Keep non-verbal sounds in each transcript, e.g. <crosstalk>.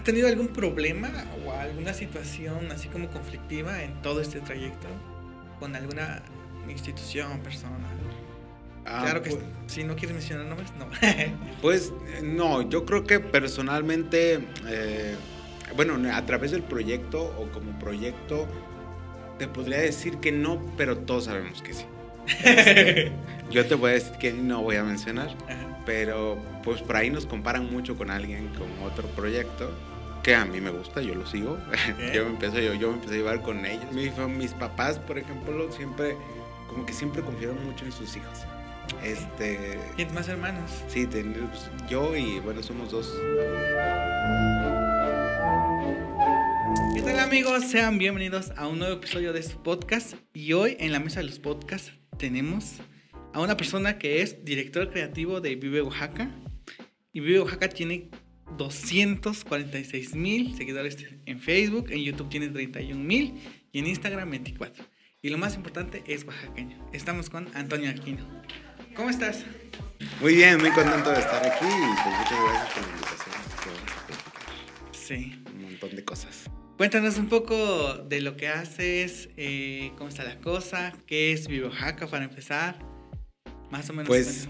¿Has tenido algún problema o alguna situación así como conflictiva en todo este trayecto con alguna institución, persona? Ah, claro que pues- si no quieres mencionar nombres, no. <laughs> Pues eh, no, yo creo que personalmente, eh, bueno, a través del proyecto o como proyecto, te podría decir que no, pero todos sabemos que sí. <laughs> Yo te voy a decir que no voy a mencionar, Ajá. Pero pues por ahí nos comparan mucho con alguien con otro proyecto que a mí me gusta, yo lo sigo. <laughs> yo, me empiezo, yo, yo me empecé a llevar con ellos. Mis papás, por ejemplo, siempre, como que siempre confiaron mucho en sus hijos. Este, ¿Tienes más hermanos? Sí, ten- pues, yo y bueno, somos dos. ¿Qué tal amigos? Sean bienvenidos a un nuevo episodio de su podcast. Y hoy en la mesa de los podcasts tenemos a una persona que es director creativo de Vive Oaxaca. Y Vive Oaxaca tiene 246 mil seguidores en Facebook, en YouTube tiene 31 mil y en Instagram 24. Y lo más importante es oaxaqueño. Estamos con Antonio Aquino. ¿Cómo estás? Muy bien, muy contento de estar aquí y pues muchas gracias por la invitación. así que vamos a platicar Sí. un montón de cosas. Cuéntanos un poco de lo que haces, eh, cómo está la cosa, qué es Vive Oaxaca para empezar. Más o menos. Pues.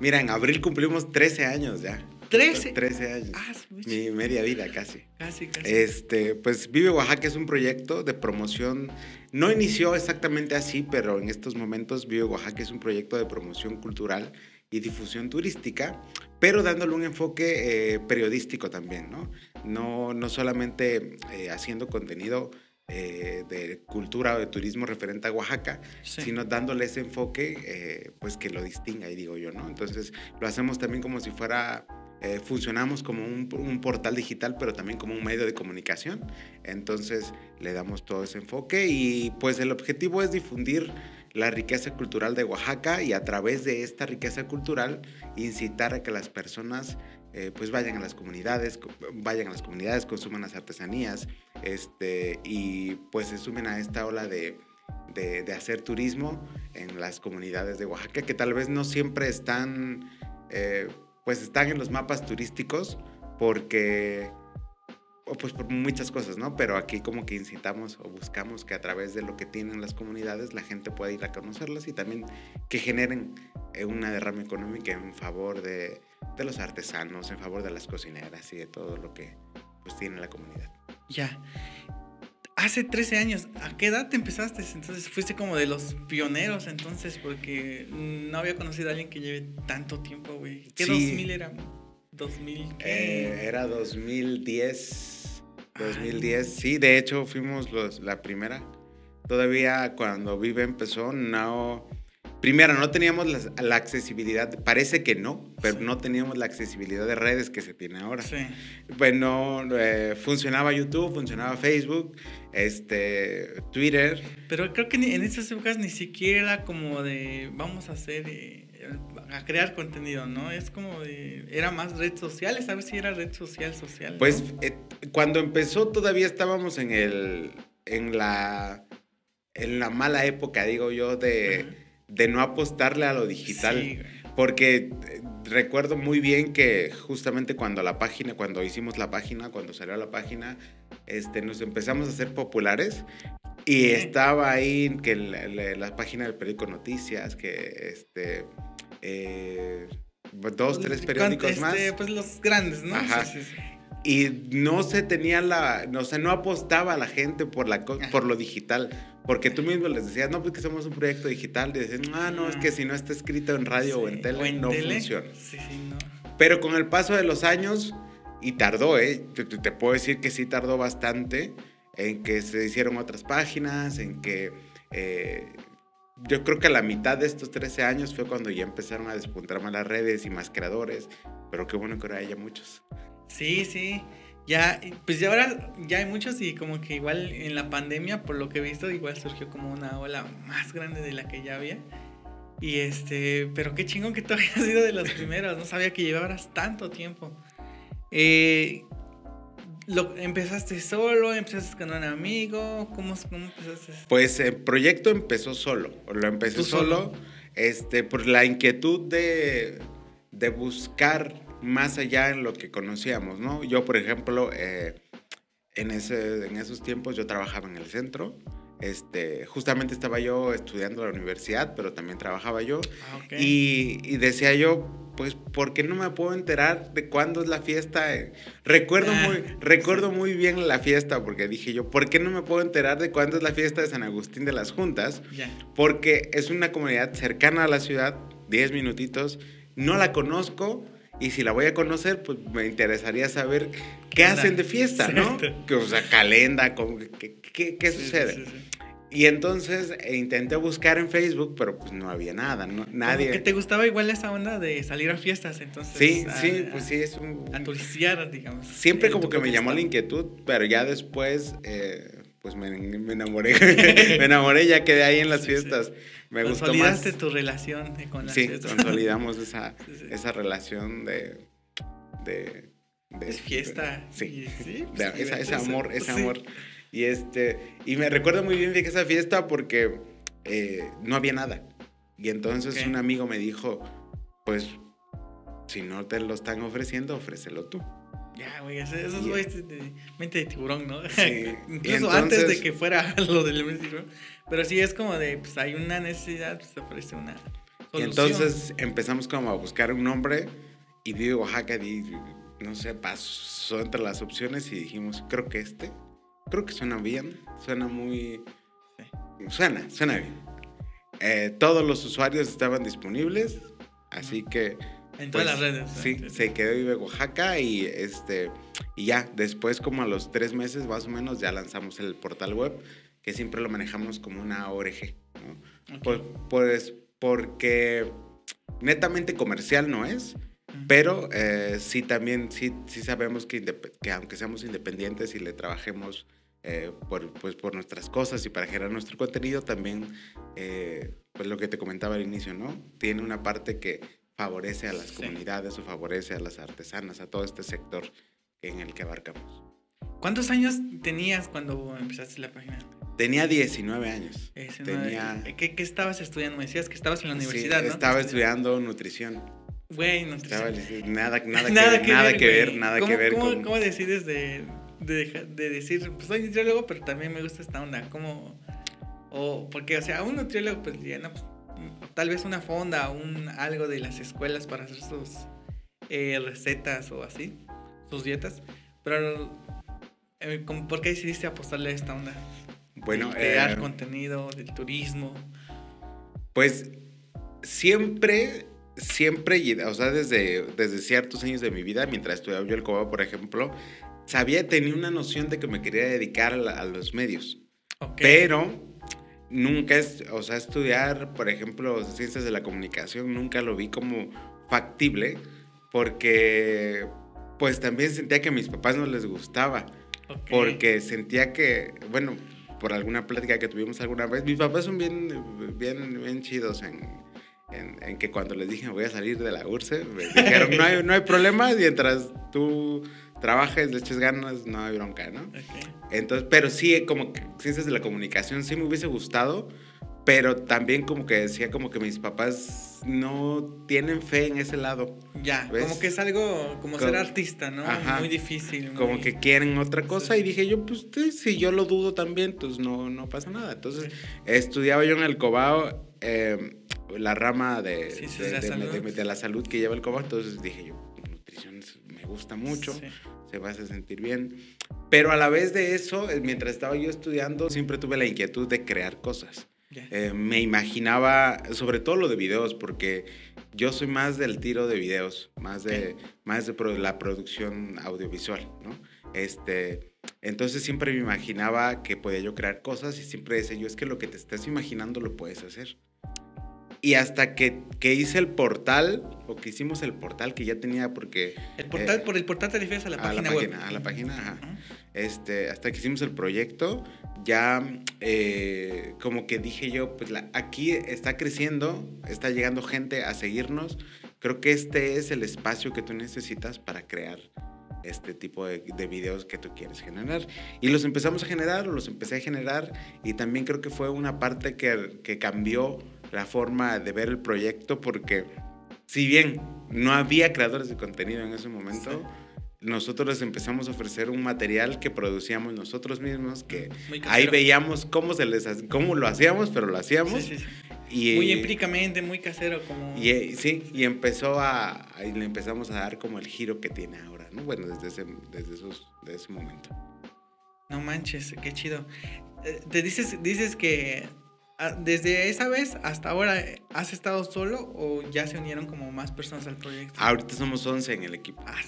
Mira, en abril cumplimos 13 años ya. 13. 13 años. Ah. Mi media vida casi. Casi, casi. Este, pues Vive Oaxaca es un proyecto de promoción. No inició exactamente así, pero en estos momentos Vive Oaxaca es un proyecto de promoción cultural y difusión turística, pero dándole un enfoque eh, periodístico también, ¿no? No, no solamente eh, haciendo contenido eh, de cultura o de turismo referente a Oaxaca, Sí. sino dándole ese enfoque, eh, pues que lo distinga, y digo yo, ¿no? Entonces lo hacemos también como si fuera, eh, funcionamos como un, un portal digital, pero también como un medio de comunicación. Entonces le damos todo ese enfoque y pues el objetivo es difundir la riqueza cultural de Oaxaca y a través de esta riqueza cultural incitar a que las personas eh, pues vayan a las comunidades, co- vayan a las comunidades, consuman las artesanías este, y pues se sumen a esta ola de, hacer turismo en las comunidades de Oaxaca que tal vez no siempre están, eh, pues están en los mapas turísticos porque, pues por muchas cosas, ¿no? Pero aquí como que incitamos o buscamos que a través de lo que tienen las comunidades la gente pueda ir a conocerlas y también que generen eh, una derrama económica en favor de, de los artesanos, en favor de las cocineras y de todo lo que pues tiene la comunidad. Ya. Hace 13 años, ¿a qué edad te empezaste? Entonces fuiste como de los pioneros entonces, porque no había conocido a alguien que lleve tanto tiempo, güey. ¿Qué Sí. 2000 era? 2000 qué? Eh, era 2010. 2010, sí, de hecho fuimos los, la primera. Todavía cuando Vive empezó, no. Primero, no teníamos la, la accesibilidad, parece que no, pero Sí. no teníamos la accesibilidad de redes que se tiene ahora. Sí. Bueno, eh, funcionaba YouTube, funcionaba Facebook, este, Twitter. Pero creo que en esas épocas ni siquiera era como de vamos a hacer, eh, a crear contenido, ¿no? Es como de, era más redes sociales, a ver si era red social, social. ¿no? Pues eh, cuando empezó todavía estábamos en el, en la, en la mala época, digo yo, de. De no apostarle a lo digital. Sí. Porque eh, recuerdo muy bien que justamente cuando la página, cuando hicimos la página, cuando salió la página, este, nos empezamos a hacer populares y estaba ahí que la, la- la página del periódico Noticias, que este, eh, dos, tres periódicos este, más. Pues los grandes, ¿no? Ajá. Sí, sí, sí. Y no se tenía la, no, o sea, no apostaba la gente por, la, por lo digital, porque tú mismo les decías, no, pues que somos un proyecto digital, y decían, ah, no, es que si no está escrito en radio o Sí, en tele, no tele. funciona. Sí, sí, no. Pero con el paso de los años, y tardó, ¿eh? Te puedo decir que sí tardó bastante en que se hicieron otras páginas, en que eh, yo creo que a la mitad de estos 13 años fue cuando ya empezaron a despuntar más las redes y más creadores, pero qué bueno que ahora haya muchos. Sí, sí. Ya, pues ya ahora ya hay muchos y como que igual en la pandemia, por lo que he visto, igual surgió como una ola más grande de la que ya había. Y este, pero qué chingón que tú <laughs> habías sido de los primeros, no sabía que llevabas tanto tiempo. Eh, lo, ¿Empezaste solo? ¿Empezaste con un amigo? ¿Cómo, cómo empezaste? Pues el proyecto empezó solo, lo empecé solo, este, por la inquietud de, de buscar más allá en lo que conocíamos, ¿no? Yo, por ejemplo, eh, en, ese, en esos tiempos yo trabajaba en el centro. Este, justamente estaba yo estudiando en la universidad, pero también trabajaba yo. Ah, ok. Y, y decía yo, pues, ¿por qué no me puedo enterar de cuándo es la fiesta? Recuerdo, Ah, muy, recuerdo muy bien la fiesta, porque dije yo, ¿por qué no me puedo enterar de cuándo es la fiesta de San Agustín de las Juntas? Ya. Porque es una comunidad cercana a la ciudad, 10 minutitos, no la conozco. Y si la voy a conocer, pues me interesaría saber qué hacen de fiesta, ¿no? Que, o sea, calenda, ¿qué, qué- qué Sí, sucede? sí, sí. Y entonces eh, intenté buscar en Facebook, pero pues no había nada, no, nadie. Como que te gustaba igual esa onda de salir a fiestas, entonces. Sí, a- sí, pues sí, es un... A turistear, digamos. Siempre como que me llamó la inquietud, pero ya después, eh, pues me, me enamoré, <laughs> me enamoré, ya quedé ahí en las Sí, sí. Me gustó más. Consolidaste tu relación con las Sí, fiestas. consolidamos esa, <laughs> Sí, sí. esa relación de... de, de- Es fiesta. Sí. y- sí, pues, de- esa- ese amor, ese Sí. amor. Y, este, y me recuerdo muy bien de que esa fiesta porque eh, no había nada. Y entonces Ok. un amigo me dijo, pues, si no te lo están ofreciendo, ofrécelo tú. Ya, güey, eso- esos güeyes de mente de tiburón, ¿no? Sí, <laughs> Incluso y antes de entonces- que fuera <laughs> lo del de tiburón. Pero sí es como de, pues hay una necesidad, pues ofrece una Y solución. entonces empezamos como a buscar un nombre y Vive Oaxaca, y, no sé, pasó entre las opciones y dijimos, creo que este, creo que suena bien, suena muy... Suena, suena bien. Eh, todos los usuarios estaban disponibles, así que... en todas pues, las redes. ¿no? Sí, se quedó Vive Oaxaca y, este, y ya, después como a los tres meses más o menos ya lanzamos el portal web, que siempre lo manejamos como una ORG, ¿no? Ok. Pues, pues porque netamente comercial no es, pero eh, sí también, sí, sí sabemos que, aunque seamos independientes y le trabajemos eh, por, pues, por nuestras cosas y para generar nuestro contenido, también, eh, pues lo que te comentaba al inicio, ¿no? Tiene una parte que favorece a las Sí. comunidades o favorece a las artesanas, a todo este sector en el que abarcamos. ¿Cuántos años tenías cuando empezaste la página? Tenía 19 años. Ese, ¿no? Tenía- ¿Qué, qué estabas estudiando? Me decías que estabas en la Sí, universidad, ¿no? Estaba estudiando nutrición. Güey, Estaba, <laughs> nada, nada, que, nada ver, que nada ver, que ver, nada ¿Cómo- que ver cómo, con... ¿Cómo decides de, de, de decir, pues soy nutriólogo, pero también me gusta esta onda? ¿Cómo? O, porque, o sea, un nutriólogo, pues, ya, no, pues, mm, tal vez una fonda, un, algo de las escuelas para hacer sus eh, recetas o así, sus dietas, pero, eh, ¿cómo- ¿por qué decidiste apostarle a esta onda? Bueno, De crear eh, contenido, del turismo. pues siempre, siempre, o sea, desde, desde ciertos años de mi vida, mientras estudiaba yo el COBA, por ejemplo, sabía, tenía una noción de que me quería dedicar a, la- a los medios. Pero nunca es, o sea, estudiar, por ejemplo, ciencias de la comunicación, nunca lo vi como factible porque pues también sentía que a mis papás no les gustaba, porque sentía que, bueno, por alguna plática que tuvimos alguna vez, mis papás son bien, bien, bien chidos en, en, en que cuando les dije voy a salir de la URSE, me <laughs> dijeron no hay, no hay problema, mientras tú trabajes, le eches ganas, no hay bronca, ¿no? Ok. Entonces, pero sí, como ciencias de la comunicación sí me hubiese gustado, pero también como que decía como que mis papás no tienen fe en ese lado, Ya, ¿Ves? como que es algo como Como- ser artista, ¿no? Ajá. Muy difícil. como muy- que quieren otra cosa Sí. y dije yo, pues sí, si yo lo dudo también, pues no, no pasa nada. Entonces, estudiaba yo en el Cobao eh, la rama de, Ciencias de, la de- salud. de- la salud que lleva el Cobao, entonces dije yo, nutrición me gusta mucho. Sí. se va a sentir bien. Pero a la vez de eso, eh, mientras estaba yo estudiando, siempre tuve la inquietud de crear cosas. Eh, me imaginaba, sobre todo lo de videos, porque yo soy más del tiro de videos, más de, más de pro- la producción audiovisual, ¿no? Este, entonces siempre me imaginaba que podía yo crear cosas y siempre decía yo, es que lo que te estás imaginando lo puedes hacer. Y hasta que, que hice el portal, o que hicimos el portal que ya tenía, porque El portal, eh, por el portal te refieres a la a página la web. página, a la página, ajá. Ajá. este, hasta que hicimos el proyecto, ya eh, como que dije yo, pues aquí está creciendo, está llegando gente a seguirnos. Creo que este es el espacio que tú necesitas para crear este tipo de, de videos que tú quieres generar. Y los empezamos a generar, o los empecé a generar, y también creo que fue una parte que, que cambió la forma de ver el proyecto porque si bien no había creadores de contenido en ese momento, nosotros les empezamos a ofrecer un material que producíamos nosotros mismos, que ahí veíamos cómo, se les, cómo lo hacíamos, pero lo hacíamos. Sí, y, muy empíricamente, muy casero. Como... Y, eh, sí, y empezó a, ahí le empezamos a dar como el giro que tiene ahora, ¿no? Bueno, desde ese, desde esos, desde ese momento. No manches, qué chido. Eh, te dices, dices que ah, desde esa vez hasta ahora, ¿has estado solo o ya se unieron como más personas al proyecto? Ahorita somos 11 en el equipo. Ah,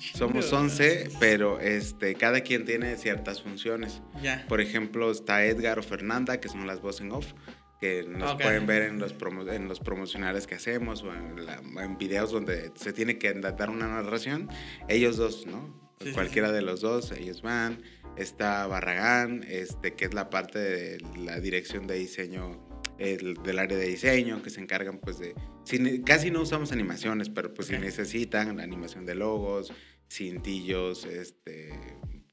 somos 11, pero este, cada quien tiene ciertas funciones. Ya. Por ejemplo, está Edgar o Fernanda, que son las voz en off, que nos pueden ver en los, en los promocionales que hacemos o en, videos donde se tiene que dar una narración. Ellos dos, ¿no? Cualquiera de los dos, ellos van. Está Barragán, este, que es la parte de la dirección de diseño del área de diseño, que se encargan pues de... casi no usamos animaciones, pero pues si necesitan la animación de logos, cintillos, este,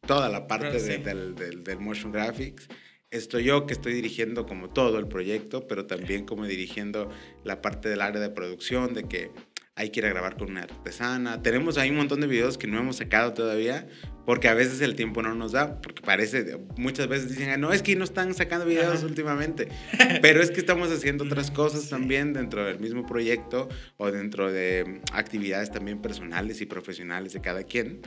toda la parte del, del, del, motion graphics. Estoy yo que estoy dirigiendo como todo el proyecto, pero también como dirigiendo la parte del área de producción, de que hay que ir a grabar con una artesana. Tenemos ahí un montón de videos que no hemos sacado todavía, porque a veces el tiempo no nos da, porque parece, muchas veces dicen, no, es que no están sacando videos últimamente, <laughs> pero es que estamos haciendo otras cosas también dentro del mismo proyecto o dentro de actividades también personales y profesionales de cada quien.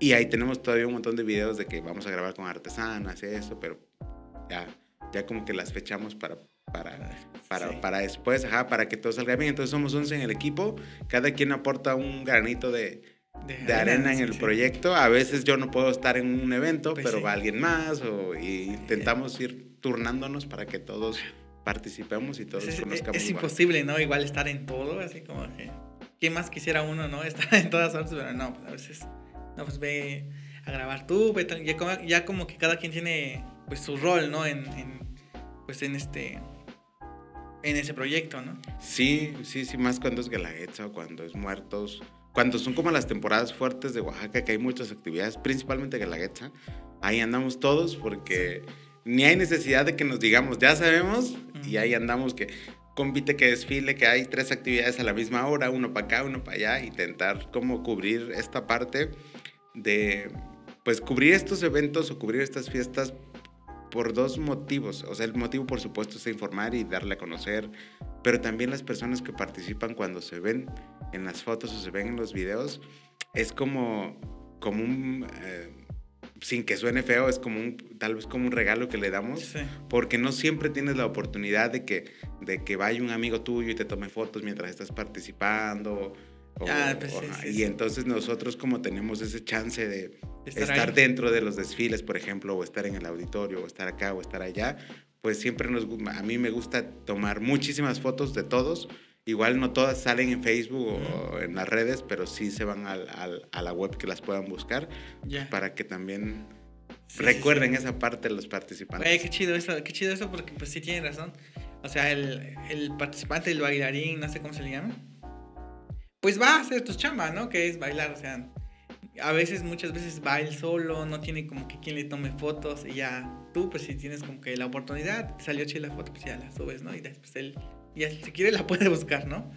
Y ahí tenemos todavía un montón de videos de que vamos a grabar con artesanas y eso, pero ya, ya como que las fechamos para para, para, para después, ajá, para que todo salga bien. Entonces somos 11 en el equipo, cada quien aporta un granito de, de, arena, en el proyecto. A veces yo no puedo estar en un evento, pues pero va alguien más, o, y intentamos ir turnándonos para que todos participemos y todos pues conozcamos. Es, imposible, ¿no? Igual estar en todo, así como que... ¿Quién más quisiera uno, no? <laughs> Estar en todas partes, pero no, pues a veces... No, pues ve a grabar tú, ya, como, ya como que cada quien tiene pues su rol, ¿no? En, en pues en este en ese proyecto, ¿no? Sí, sí, sí, más cuando es Guelaguetza o cuando es Muertos. Cuando son como las temporadas fuertes de Oaxaca, que hay muchas actividades, principalmente Guelaguetza, ahí andamos todos porque ni hay necesidad de que nos digamos, ya sabemos, y ahí andamos que compite que desfile, que hay tres actividades a la misma hora, uno para acá, uno para allá, intentar cómo cubrir esta parte de, pues cubrir estos eventos o cubrir estas fiestas por dos motivos. O sea, el motivo, por supuesto, es informar y darle a conocer, pero también las personas que participan cuando se ven en las fotos o se ven en los videos, es como, como un... Eh, sin que suene feo, es como un, tal vez como un regalo que le damos, porque no siempre tienes la oportunidad de que, de que vaya un amigo tuyo y te tome fotos mientras estás participando, pues y entonces nosotros como tenemos ese chance de estar, dentro de los desfiles, por ejemplo, o estar en el auditorio, o estar acá, o estar allá, pues siempre nos, a mí me gusta tomar muchísimas fotos de todos. Igual no todas salen en Facebook o en las redes, pero sí se van al, a la web que las puedan buscar para que también recuerden esa parte de los participantes. qué chido eso, qué chido eso porque pues sí tienen razón. O sea, el, el participante, el bailarín, no sé cómo se le llama pues va a hacer tu chamba, ¿no? Que es bailar, o sea, a veces, muchas veces va solo, no tiene como que quien le tome fotos y ya tú, pues si tienes como que la oportunidad, salió chida la foto, pues ya la subes, ¿no? Y después él, ya si quiere la <laughs> puede buscar, ¿no?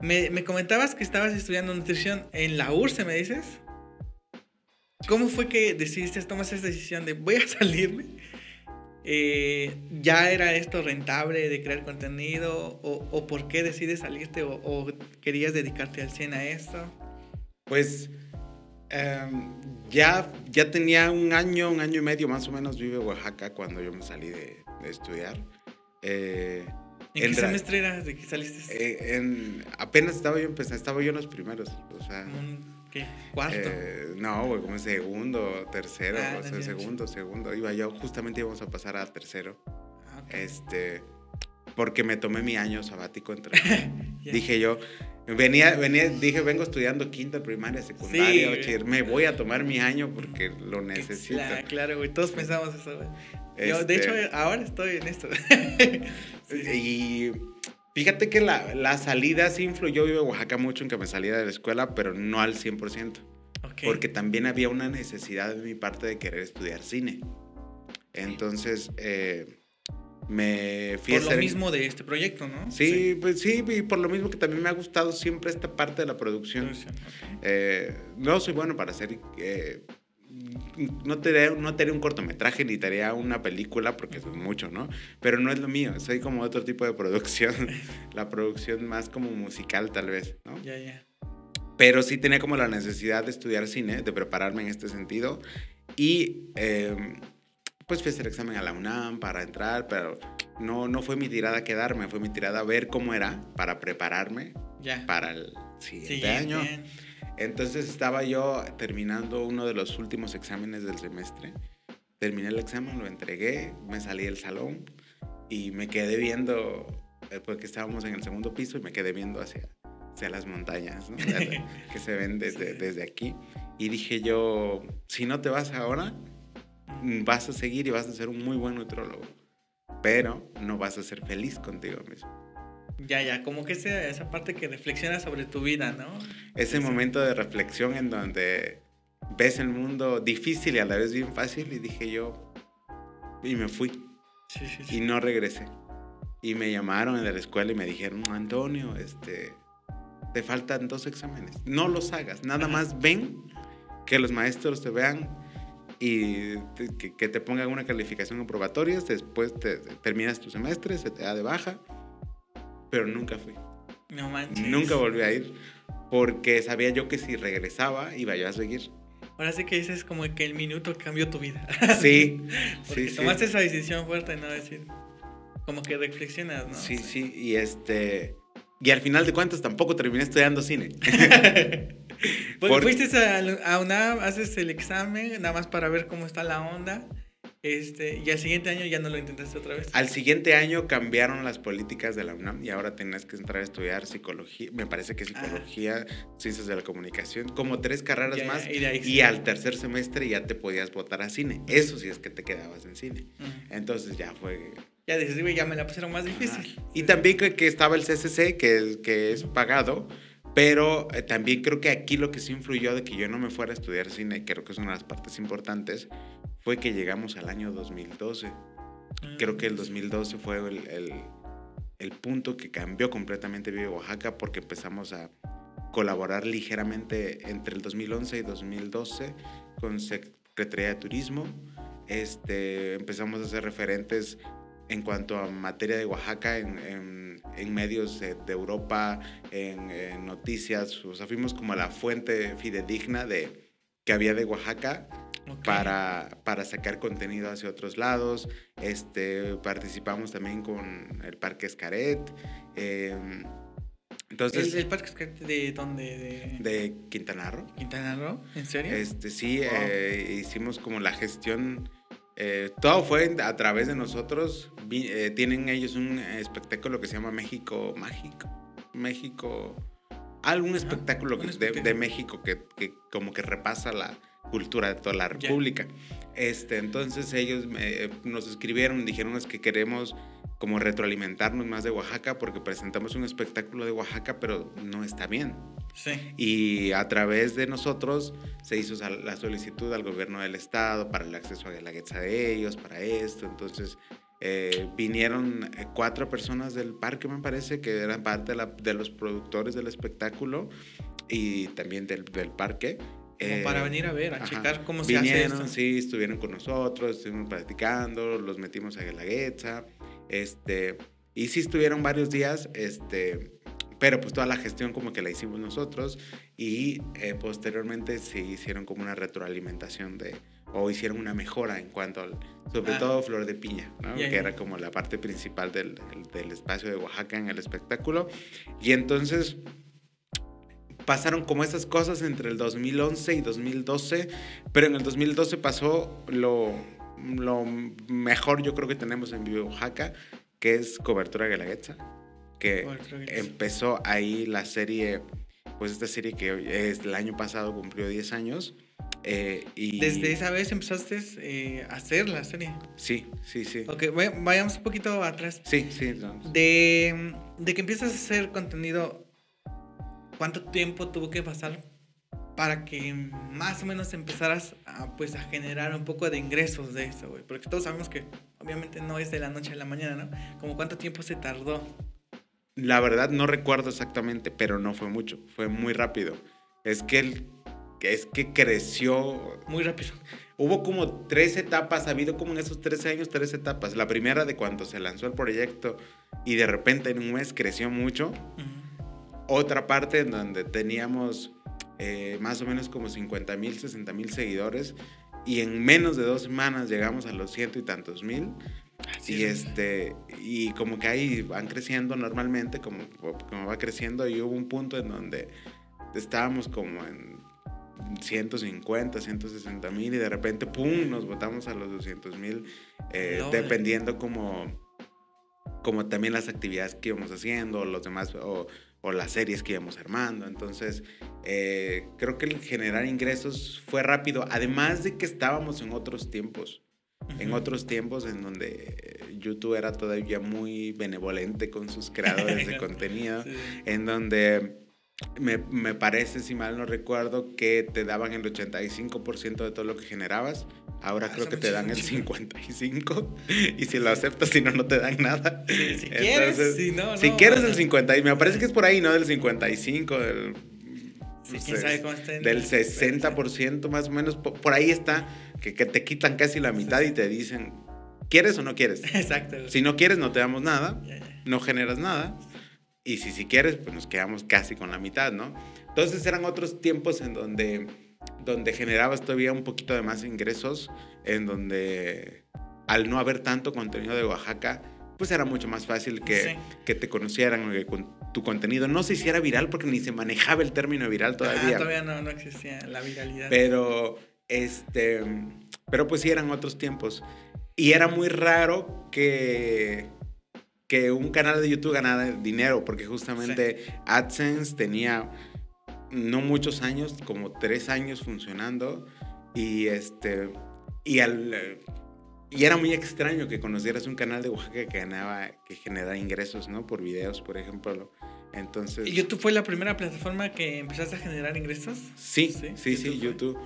Me, me comentabas que estabas estudiando nutrición en la URSE, ¿me dices? ¿Cómo fue que decidiste tomar esa decisión de voy a <laughs> salirme? Eh, ¿Ya era esto rentable de crear contenido? ¿O, por qué decides salirte? O, querías dedicarte al 100 a esto? Pues em, ya, ya tenía un año, un año y medio más o menos vive Oaxaca cuando yo me salí de, estudiar. Eh, ¿En, qué semestre era de que saliste? Eh, en, apenas estaba yo empezando, estaba yo en los primeros. O sea, ¿Qué? ¿Cuarto? Eh, no, güey, como segundo, tercero, ah, o sea, segundo, segundo. Iba yo, justamente íbamos a pasar a tercero. Ah, este, porque me tomé mi año sabático entre. <laughs> Dije yo, venía, venía, dije, vengo estudiando quinta, primaria, secundaria, me voy a tomar mi año porque lo necesito. Claro, claro, güey, todos pensamos eso, güey. Yo, de hecho, este ahora estoy en esto. <laughs> y Fíjate que la, la, salida sí influyó, yo vivo en Oaxaca mucho en que me saliera de la escuela, pero no al 100%. Porque también había una necesidad de mi parte de querer estudiar cine. Entonces, eh, me fui Por a lo mismo de este proyecto, ¿no? Sí, pues sí, y por lo mismo que también me ha gustado siempre esta parte de la producción. Eh, no soy bueno para hacer. eh, no, te haré, no te haré un cortometraje ni te haré una película porque es mucho, ¿no? Pero no es lo mío. Soy como otro tipo de producción. <laughs> la producción más como musical, tal vez, ¿no? Ya, ya. Pero sí tenía como la necesidad de estudiar cine, de prepararme en este sentido. Y eh, pues fui a hacer examen a la UNAM para entrar, pero no, no fue mi tirada quedarme, fue mi tirada ver cómo era para prepararme Ya. para el siguiente, año. Entonces estaba yo terminando uno de los últimos exámenes del semestre. Terminé el examen, lo entregué, me salí del salón y me quedé viendo, eh, porque estábamos en el segundo piso y me quedé viendo hacia, hacia las montañas, ¿no? <laughs> que se ven desde, desde aquí. Y dije yo, si no te vas ahora, vas a seguir y vas a ser un muy buen nutrólogo, pero no vas a ser feliz contigo mismo. Ya, ya, como que esa, esa parte que reflexiona sobre tu vida, ¿no? Ese momento de reflexión en donde ves el mundo difícil y a la vez bien fácil y dije yo, y me fui Sí, sí, sí. y no regresé. Y me llamaron en la escuela y me dijeron, Antonio, este, te faltan dos exámenes. No los hagas, nada Ajá. más ven, que los maestros te vean y te- que, que te pongan una calificación en probatorias, después te, te- terminas tu semestre, se te da de baja, pero nunca fui. No manches. Nunca volví a ir porque sabía yo que si regresaba iba yo a seguir. Ahora sí que dices como que el minuto cambió tu vida. <laughs> Sí, <laughs> Porque sí, sí. tomaste esa decisión fuerte, ¿no? Decir, como que reflexionas, ¿no? Sí, sí, y este... Y al final de cuentas tampoco terminé estudiando cine. <laughs> Porque Por- fuiste a, a UNAM, haces el examen, nada más para ver cómo está la onda. Este, y al siguiente año ya no lo intentaste otra vez. Al siguiente año cambiaron las políticas de la UNAM y ahora tenías que entrar a estudiar psicología, me parece que psicología, ciencias de la comunicación, como tres carreras Ya, más. y ahí Y sí. al tercer semestre ya te podías votar a cine. Eso sí es que te quedabas en cine. Entonces ya fue Ya dices, güey, ya me la pusieron más difícil. Ajá. Y también que, que estaba el CCC, que, que es pagado, pero eh, también creo que aquí lo que sí influyó de que yo no me fuera a estudiar cine, creo que es una de las partes importantes, fue que llegamos al año 2012. Creo que el 2012 fue el, el- el punto que cambió completamente Vive Oaxaca porque empezamos a colaborar ligeramente entre el 2011 y 2012 con Secretaría de Turismo. Este, empezamos a ser referentes en cuanto a materia de Oaxaca en, en- en medios de, de Europa, en, en noticias. O sea, fuimos como la fuente fidedigna de, que había de Oaxaca para, para sacar contenido hacia otros lados. Este, participamos también con el Parque Escaret. eh, entonces, ¿El, el parque Escaret de dónde? De, de Quintana Roo. Quintana Roo, ¿en serio? Este, sí, Wow. eh, hicimos como la gestión. eh, todo fue a través de nosotros. Vi- eh, tienen ellos un espectáculo que se llama México Mágico. México. Algún espectáculo que- de, espectáculo. de México que, que como que repasa la cultura de toda la. República. Este, entonces ellos me- nos escribieron, dijeron es que queremos como retroalimentarnos más de Oaxaca porque presentamos un espectáculo de Oaxaca, pero no está bien. Sí. Y a través de nosotros se hizo la solicitud al gobierno del estado para el acceso a la guetza de ellos, para esto. Entonces eh, vinieron eh, cuatro personas del parque, me parece, que eran parte de, la- de los productores del espectáculo y también del, del parque. Como Eh, para venir a ver, a ajá. checar cómo se hace Vinieron, esto. sí, estuvieron con nosotros, estuvimos platicando, los metimos a Guelaguetza, este, y sí estuvieron varios días, este, pero pues toda la gestión como que la hicimos nosotros y eh, posteriormente se hicieron como una retroalimentación de, o hicieron una mejora en cuanto al, sobre Ah. todo Flor de Piña, que era como la parte principal del, del- espacio de Oaxaca en el espectáculo. Y entonces pasaron como esas cosas entre el 2011 y 2012, pero en el 2012 pasó lo, lo mejor yo creo que tenemos en Vive Oaxaca, que es Cobertura Guelaguetza, que empezó ahí la serie, pues esta serie que es, el año pasado cumplió 10 años. Eh, y Desde esa vez empezaste eh, a hacer la serie. Sí, sí, sí. Ok, vay- vayamos un poquito atrás. Sí, sí. no. De, de que empiezas a hacer contenido, ¿cuánto tiempo tuvo que pasar para que más o menos empezaras a, pues, a generar un poco de ingresos de eso, güey? Porque todos sabemos que obviamente no es de la noche a la mañana, ¿no? ¿Como cuánto tiempo se tardó? La verdad no recuerdo exactamente, pero no fue mucho, fue muy rápido. Es que, el, es que creció... Muy rápido. Hubo como tres etapas, ha habido como en esos 13 años tres etapas. La primera de cuando se lanzó el proyecto y de repente en un mes creció mucho. Otra parte en donde teníamos eh, más o menos como 50 mil, 60 mil seguidores y en menos de dos semanas llegamos a los ciento y tantos mil. Así Y es. este y como que ahí van creciendo normalmente, como, como va creciendo, y hubo un punto en donde estábamos como en 150, 160 mil y de repente, ¡pum!, nos botamos a los 200 mil, eh, dependiendo como, como también las actividades que íbamos haciendo, los demás, o, o las series que íbamos armando. Entonces, eh, creo que el generar ingresos fue rápido, además de que estábamos en otros tiempos en otros tiempos en donde eh, YouTube era todavía muy benevolente con sus creadores de <laughs> contenido, Sí. en donde me, me parece, si mal no recuerdo, que te daban el 85% de todo lo que generabas. Ahora Ah, creo que te dan el muchísimo. 55% <laughs> y si lo aceptas, si no, no te dan nada. Sí, si quieres, si no, si no, quieres bueno. el 50, y me parece que es por ahí, ¿no? Del 55, del... Sí, no quién sé, sabe cómo estén. del 60% más o menos, po- por ahí está, que, que te quitan casi la mitad y te dicen, ¿quieres o no quieres? <laughs> Exacto. Si no quieres, no te damos nada, Ya, ya. no generas nada, y si si quieres, pues nos quedamos casi con la mitad, ¿no? Entonces eran otros tiempos en donde, donde generabas todavía un poquito de más ingresos, en donde al no haber tanto contenido de Oaxaca, pues era mucho más fácil que, Sí. que te conocieran, o que con tu contenido no se hiciera viral porque ni se manejaba el término viral Ah, todavía. todavía no, no existía la viralidad. Pero, este, pero pues sí eran otros tiempos. Y era muy raro que, que un canal de YouTube ganara dinero, porque justamente AdSense tenía no muchos años, como tres años funcionando, y este, y al... Y era muy extraño que conocieras un canal de Oaxaca que ganaba, que generaba ingresos, ¿no? Por videos, por ejemplo. Entonces... ¿Y YouTube fue la primera plataforma que empezaste a generar ingresos? Sí, Sí, sí, sí, YouTube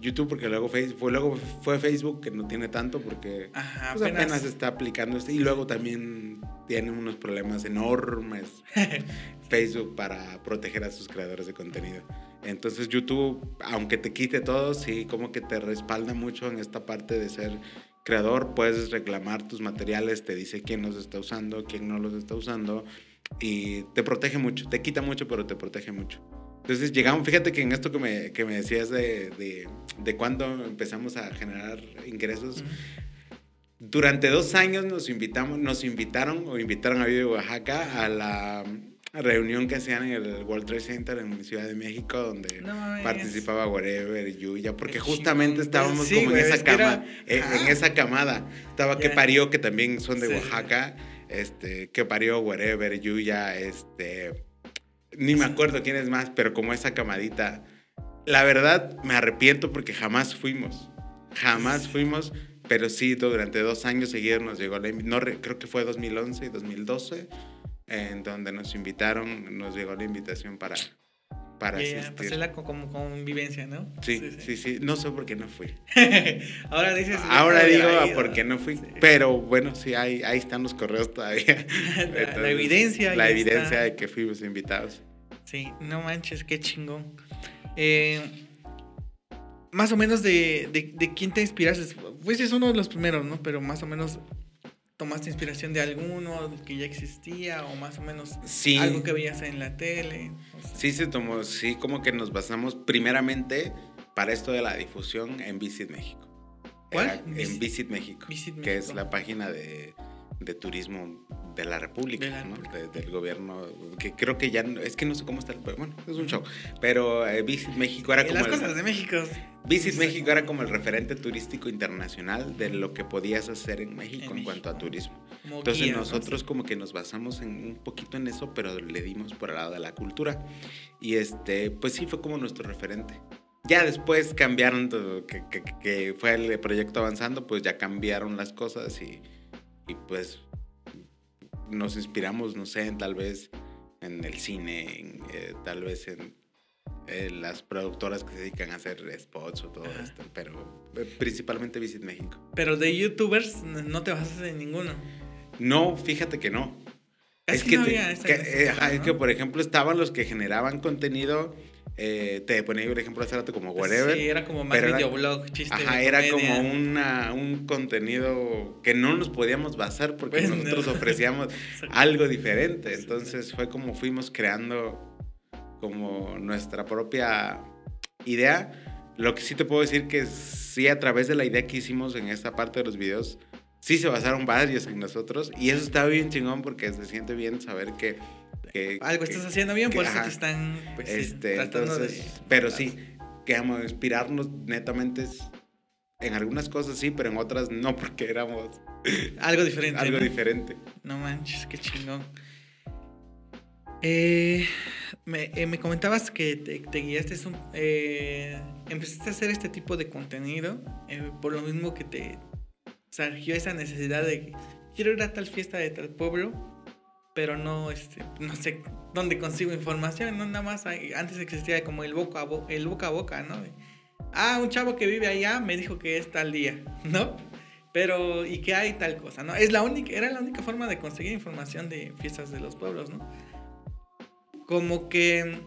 YouTube. porque luego Facebook, fue, luego fue Facebook que no tiene tanto porque Ajá, pues, apenas. apenas. está aplicando este y luego también tiene unos problemas enormes <laughs> Facebook para proteger a sus creadores de contenido. Entonces YouTube, aunque te quite todo, sí como que te respalda mucho en esta parte de ser creador, puedes reclamar tus materiales, te dice quién los está usando, quién no los está usando y te protege mucho, te quita mucho, pero te protege mucho. Entonces llegamos, fíjate que en esto que me, que me decías de, de, de cuándo empezamos a generar ingresos, durante dos años nos, invitamos, nos invitaron o invitaron a Vive Oaxaca a la reunión que hacían en el World Trade Center en Ciudad de México, donde No participaba Wherever, Yuya, porque justamente estábamos Sí, como en esa que cama, en, en Ajá. esa camada. Estaba que Ya. parió, que también son de Sí. Oaxaca, este, que parió Wherever, Yuya, este, ni me acuerdo quién es más, pero como esa camadita. La verdad, me arrepiento porque jamás fuimos. Jamás fuimos, pero sí, durante dos años seguidos nos llegó la no re- Creo que fue 2011 y 2012, en donde nos invitaron, nos llegó la invitación para, para ya, asistir. pasé la co- como convivencia, ¿no? Sí, sí, sí, no sé por qué no fui. <laughs> Ahora dices. Ahora "Hubiera digo ido". por qué no fui, Sí. pero bueno, sí, ahí, ahí están los correos todavía. <laughs> la, la Entonces, evidencia. La evidencia está. de que fuimos invitados. Sí, no manches, qué chingón. Eh, más o menos de, de, de quién te inspiraste. Pues es uno de los primeros, ¿no? Pero más o menos tomaste inspiración de alguno que ya existía o más o menos Sí. algo que veías en la tele. o sea. Sí, se tomó, sí, como que nos basamos primeramente para esto de la difusión en Visit México. ¿Cuál? Era en Visit- Visit México, Visit que es México. la página de, de turismo de la República, De la ¿no? República. De- del gobierno, que creo que ya, es que no sé cómo está, el, bueno, es un show, pero eh, Visit México era como las el, cosas de México. Visit Sí. México era como el referente turístico internacional de lo que podías hacer en México En en, cuanto a México. turismo. como Entonces guía, ¿no? nosotros como que nos basamos en un poquito en eso, pero le dimos por el lado de la cultura. Y este, pues sí fue como nuestro referente. Ya después cambiaron, todo, que, que- que fue el proyecto avanzando, pues ya cambiaron las cosas y, y pues nos inspiramos, no sé, tal vez en el cine, en, eh, tal vez en, eh, las productoras que se dedican a hacer spots o todo esto, pero eh, principalmente Visit México. Pero de youtubers no te basas en ninguno. No, fíjate que no. es que, es que, por ejemplo, estaban los que generaban contenido eh, te ponía un ejemplo hace rato como whatever. Sí, era como más videoblog, chiste. Ajá, era como una, un contenido que no nos podíamos basar porque nosotros ofrecíamos <laughs> algo diferente. Entonces fue como fuimos creando como nuestra propia idea. Lo que sí te puedo decir que sí, a través de la idea que hicimos en esta parte de los videos, sí se basaron varios en nosotros. Y eso está bien chingón porque se siente bien saber que algo estás haciendo bien, por eso te están pues, este, entonces, Pero sí, queremos inspirarnos netamente en algunas cosas sí, pero en otras no, <laughs> porque éramos... Algo diferente. algo diferente. No manches, qué chingón. Eh, me, eh, me, comentabas que te, te guiaste, un, eh, empezaste a hacer este tipo de contenido por lo mismo que te surgió esa necesidad de quiero ir a tal fiesta de tal pueblo pero no, este, no sé dónde consigo información, no nada más, antes existía como el boca a boca, el boca a boca, ¿no? ah, un chavo que vive allá me dijo que es tal día, <laughs> ¿no? Pero, ¿y que hay tal cosa, no? Es la única, era la única forma de conseguir información de fiestas de los pueblos, ¿no? Como que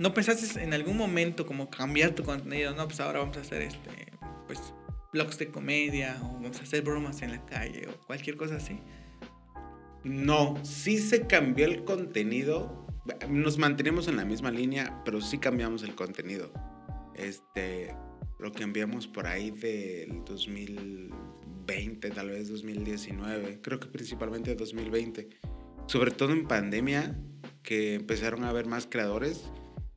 no pensaste en algún momento como cambiar tu contenido, no, pues ahora vamos a hacer este, pues, blogs de comedia, o vamos a hacer bromas en la calle, o cualquier cosa así. No, sí se cambió el contenido. Nos mantenemos en la misma línea, pero sí cambiamos el contenido. Este, lo que enviamos por ahí del 2020, tal vez 2019, creo que principalmente 2020. Sobre todo en pandemia, que empezaron a haber más creadores,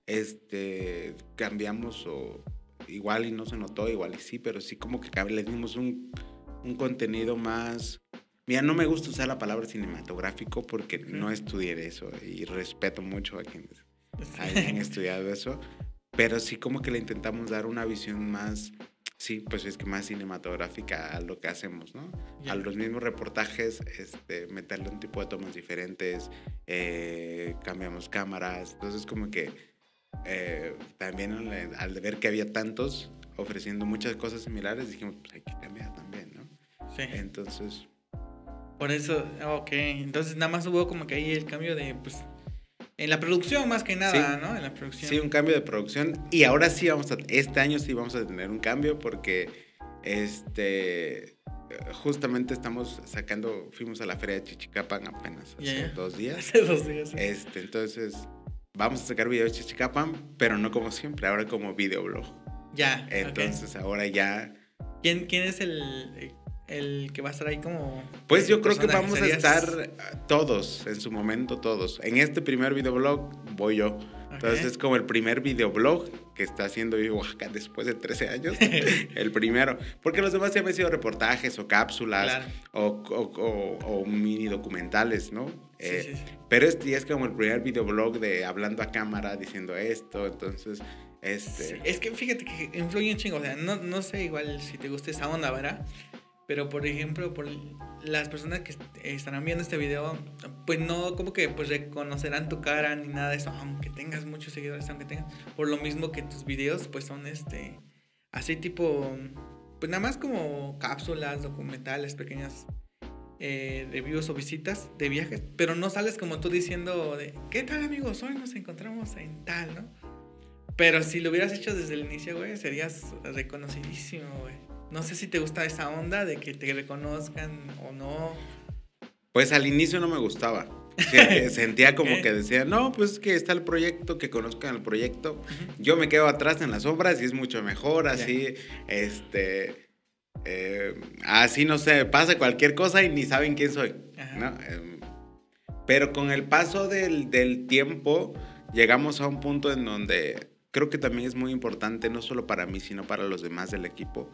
este, cambiamos o igual y no se notó, igual y sí, pero sí como que le dimos un, un contenido más Mira, no me gusta usar la palabra cinematográfico porque no estudié eso y respeto mucho a quienes hayan <laughs> estudiado eso, pero sí como que le intentamos dar una visión más, sí, pues es que más cinematográfica a lo que hacemos, ¿no? A los mismos reportajes, este, meterle un tipo de tomas diferentes, eh, cambiamos cámaras, entonces como que eh, también al, al ver que había tantos ofreciendo muchas cosas similares, dijimos, pues hay que cambiar también, ¿no? Sí. Entonces por eso, ok. Entonces nada más hubo como que ahí el cambio de, pues, en la producción más que nada, ¿no? En la producción. Sí, un cambio de producción. Y ahora sí vamos a, este año sí vamos a tener un cambio porque, este, justamente estamos sacando, fuimos a la feria de Chichicapan apenas hace dos días. <laughs> Hace dos días. Sí. Este, entonces, vamos a sacar videos de Chichicapan, pero no como siempre, ahora como videoblog. Ya. Entonces, ahora ya... ¿Quién, ¿Quién es el el que va a estar ahí como... Pues yo creo que vamos a estar todos, en su momento todos. En este primer videoblog voy yo. Entonces es como el primer videoblog que está haciendo Oaxaca después de 13 años. <laughs> el primero. Porque los demás ya han sido reportajes o cápsulas o, mini documentales, ¿no? Eh, pero este es como el primer videoblog de hablando a cámara, diciendo esto. Entonces, este... es que fíjate que influye un chingo. O sea, no, no sé igual si te gusta esa onda, ¿verdad? Pero por ejemplo, por las personas que estarán viendo este video, pues no como que pues reconocerán tu cara ni nada de eso, aunque tengas muchos seguidores, aunque tengas, por lo mismo que tus videos pues son este así tipo pues nada más como cápsulas, documentales, pequeñas eh, reviews o visitas de viajes, pero no sales como tú diciendo de, ¿qué tal amigos? Hoy nos encontramos en tal, ¿no? Pero si lo hubieras hecho desde el inicio, güey, serías reconocidísimo, güey. No sé si te gusta esa onda de que te reconozcan o no. Pues al inicio no me gustaba. <laughs> Sentía como que decía, no, pues que está el proyecto, que conozcan el proyecto. Yo me quedo atrás en las sombras y es mucho mejor, así, este, eh, así no sé, pasa cualquier cosa y ni saben quién soy, em, pero con el paso del, del tiempo llegamos a un punto en donde creo que también es muy importante, no solo para mí, sino para los demás del equipo,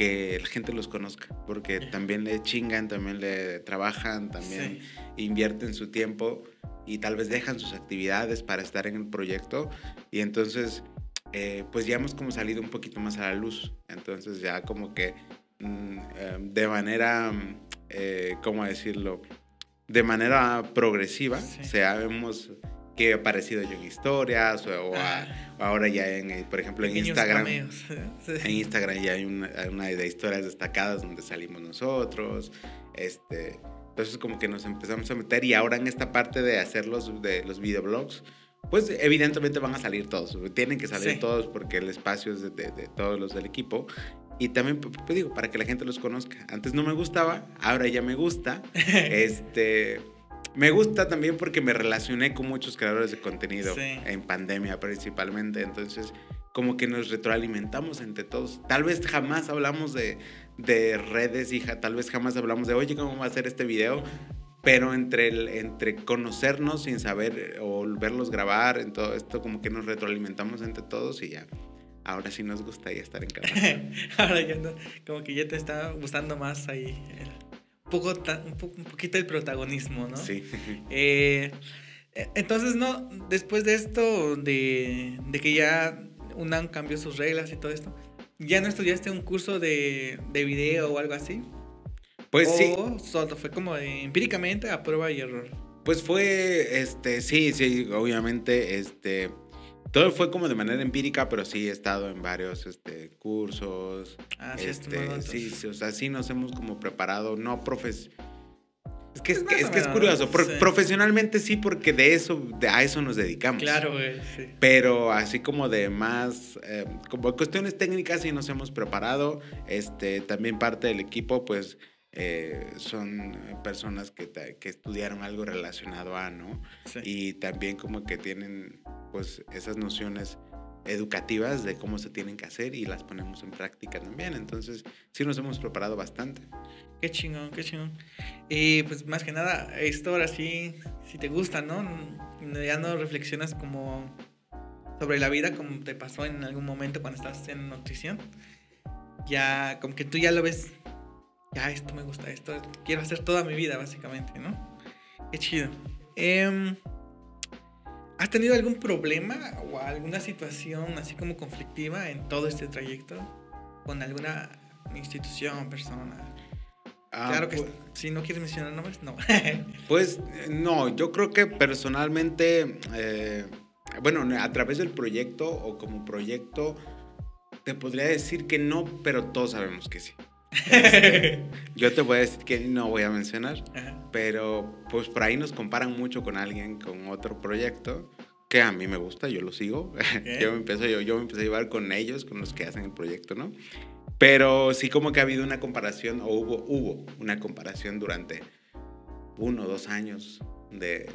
que la gente los conozca, porque también le chingan, también le trabajan, también invierten su tiempo y tal vez dejan sus actividades para estar en el proyecto y entonces eh, pues ya hemos como salido un poquito más a la luz, entonces ya como que mm, em, de manera, eh, ¿cómo decirlo? De manera progresiva, sí. o sea, hemos que he aparecido yo en historias o, Ah. ahora ya en, eh, por ejemplo, en Pequeños Instagram. <laughs> Sí. En Instagram ya hay una, una de historias destacadas donde salimos nosotros. Este, entonces como que nos empezamos a meter y ahora en esta parte de hacer los, de los videoblogs, pues evidentemente van a salir todos. Tienen que salir Sí. todos porque el espacio es de, de- de todos los del equipo. Y también, pues digo, para que la gente los conozca. Antes no me gustaba, ahora ya me gusta. <laughs> este, me gusta también porque me relacioné con muchos creadores de contenido Sí. en pandemia principalmente. Entonces, como que nos retroalimentamos entre todos. Tal vez jamás hablamos de, de redes, hija. Tal vez jamás hablamos de, oye, ¿cómo va a ser este video? Pero entre, el, entre conocernos sin saber eh, o verlos grabar, en todo esto, como que nos retroalimentamos entre todos y ya. Ahora sí nos gusta ya estar en cámara. <laughs> Ahora ya no, como que ya te está gustando más ahí el- poco, un, un poquito el protagonismo, ¿no? Sí. Eh, eh, entonces, no, después de esto, de, de que ya UNAM cambió sus reglas y todo esto, ¿ya no estudiaste un curso de, de video o algo así? Pues o sí. solo fue como de empíricamente a prueba y error. Pues fue, este, sí, sí, obviamente, este, todo fue como de manera empírica, pero sí he estado en varios, este, cursos. Ah, sí, este, sí, sí, o sea, sí nos hemos como preparado, no profes... Es que es, Pues que, es, que curioso, pro- sí. profesionalmente sí, porque de eso, de, a eso nos dedicamos. Claro, güey, sí. Pero así como de más, eh, como cuestiones técnicas sí nos hemos preparado. Este, también parte del equipo, pues, eh, son personas que, que estudiaron algo relacionado a, ¿no? sí. Y también como que tienen, pues, esas nociones educativas de cómo se tienen que hacer y las ponemos en práctica también. Entonces, sí nos hemos preparado bastante. Qué chingón, qué chingón. Y pues más que nada, esto ahora sí, si te gusta, ¿no? Ya no reflexionas como sobre la vida como te pasó en algún momento cuando estabas en nutrición. Ya, como que tú ya lo ves, ya esto me gusta, esto quiero hacer toda mi vida, básicamente, ¿no? Qué chido. Em, ¿Has tenido algún problema o alguna situación así como conflictiva en todo este trayecto con alguna institución, persona? Ah, Claro que pues- si no quieres mencionar nombres, no. <laughs> Pues eh, no, yo creo que personalmente, eh, bueno, a través del proyecto o como proyecto, te podría decir que no, pero todos sabemos que sí. Yo te voy a decir que no voy a mencionar, Ajá. pero pues por ahí nos comparan mucho con alguien con otro proyecto que a mí me gusta, yo lo sigo. <laughs> yo, me empiezo, yo, yo me empecé a llevar con ellos, con los que hacen el proyecto, ¿no? Pero sí como que ha habido una comparación, o hubo, hubo una comparación durante uno o dos años de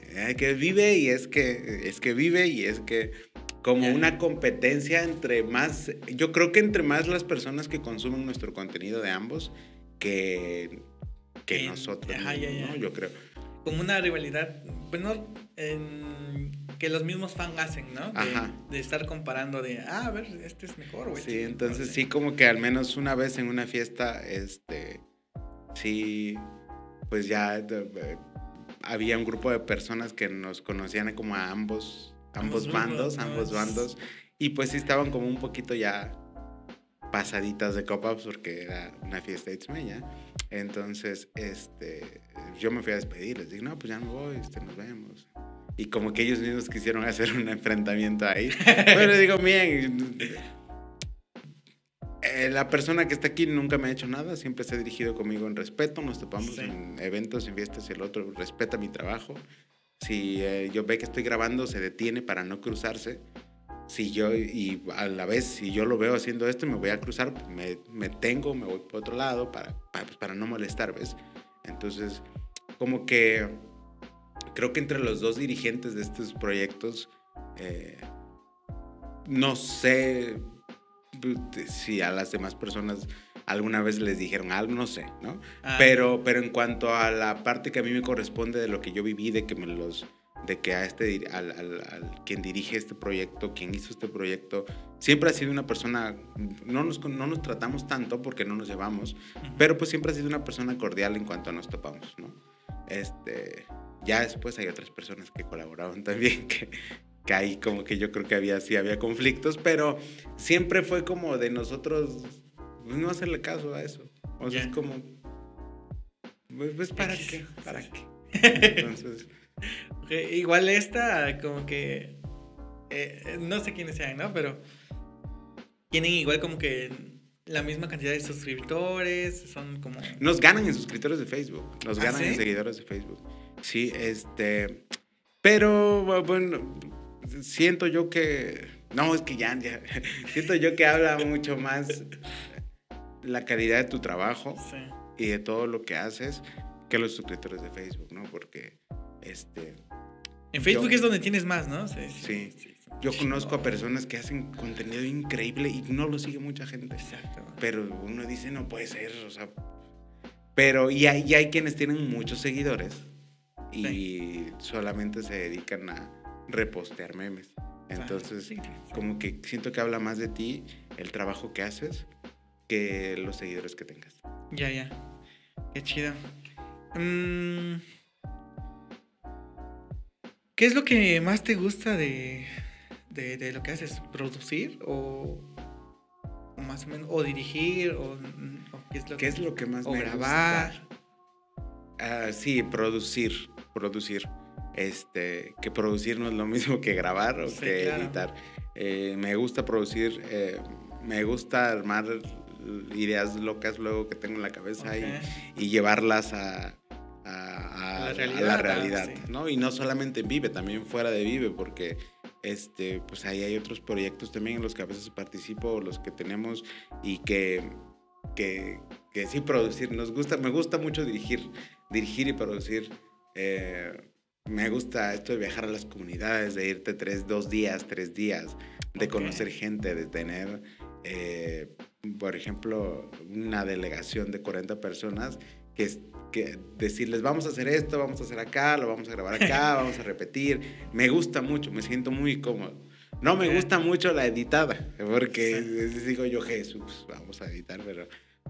eh, que vive y es que, es que vive y es que como una competencia entre más, yo creo que entre más las personas que consumen nuestro contenido de ambos que, que En- nosotros, ajá, mismos, ya, ya. ¿no? Yo creo. Como una rivalidad, bueno, en- que los mismos fans hacen, ¿no? De, Ajá. de estar comparando de, ah, a ver, este es mejor, güey. Sí, entonces sí como que al menos una vez en una fiesta, este, sí, pues ya de- había un grupo de personas que nos conocían como a ambos, ambos, bandos, ambos bandos, y pues sí estaban como un poquito ya pasaditas de copas porque era una fiesta itzmeña. Entonces, este, yo me fui a despedir, les dije, no, pues ya me voy, este, nos vemos. Y como que ellos mismos quisieron <laughs> hacer un enfrentamiento ahí. Pero digo, miren, eh, la persona que está aquí nunca me ha hecho nada, siempre se ha dirigido conmigo en respeto, nos topamos Sí. en eventos, en fiestas y el otro respeta mi trabajo. Si eh, yo ve que estoy grabando, se detiene para no cruzarse. Si yo, y a la vez, si yo lo veo haciendo esto me voy a cruzar, me, me tengo, me voy por otro lado para, para, pues, para no molestar, ¿ves? Entonces, como que creo que entre los dos dirigentes de estos proyectos, eh, no sé si a las demás personas alguna vez les dijeron algo, no sé, ¿no? Ah, Pero, pero en cuanto a la parte que a mí me corresponde de lo que yo viví, de que me los de que a este al, al- al quien dirige este proyecto, quien hizo este proyecto, siempre ha sido una persona, no nos, no nos tratamos tanto porque no nos llevamos, ujú. pero pues siempre ha sido una persona cordial en cuanto nos topamos, ¿no? Este, ya después hay otras personas que colaboraban también, que, que ahí como que yo creo que había, sí había conflictos, pero siempre fue como de nosotros pues, no hacerle caso a eso. O sea, es como, pues, pues, ¿para qué? ¿Para qué? Entonces, <laughs> igual esta, como que. Eh, no sé quiénes sean, ¿no? Pero. Tienen igual como que la misma cantidad de suscriptores, son como... Nos ganan en suscriptores de Facebook, nos ¿Ah, ganan en seguidores de Facebook. Sí, este... Pero, bueno, siento yo que... No, es que ya, ya <laughs> siento yo que habla mucho más la calidad de tu trabajo Sí. y de todo lo que haces que los suscriptores de Facebook, ¿no? Porque, este... En Facebook Yo- es donde tienes más, ¿no? Sí. Sí. sí, Yo conozco a personas que hacen contenido increíble y no lo sigue mucha gente. Exacto. Pero uno dice, no puede ser, o sea. Pero, y hay, y hay quienes tienen muchos seguidores y solamente se dedican a repostear memes. Entonces, Sí, sí. como que siento que habla más de ti, el trabajo que haces, que los seguidores que tengas. Ya, ya. Qué chido. Mm, ¿Qué es lo que más te gusta de, de, de lo que haces? ¿Producir o, o más o menos? ¿O dirigir? ¿O, o qué es lo ¿Qué es lo que más o me grabar? gusta? Ah, sí, producir, producir. Este, que producir no es lo mismo que grabar o Sí, que claro. editar. Eh, me gusta producir, eh, me gusta armar ideas locas luego que tengo en la cabeza y- llevarlas a, a- a- A la realidad, ah, sí. ¿no? Y no solamente en Vive, también fuera de Vive, porque este, pues ahí hay otros proyectos también en los que a veces participo, los que tenemos y que, que, que sí producir, nos gusta, me gusta mucho dirigir, dirigir y producir. eh, me gusta esto de viajar a las comunidades, de irte tres, dos días, tres días, de conocer gente, de tener, eh, por ejemplo, una delegación de 40 personas que, que decirles, vamos a hacer esto, vamos a hacer acá, lo vamos a grabar acá, <laughs> vamos a repetir. Me gusta mucho, me siento muy cómodo. No me gusta mucho la editada, porque Sí. digo yo, Jesús, vamos a editar, pero...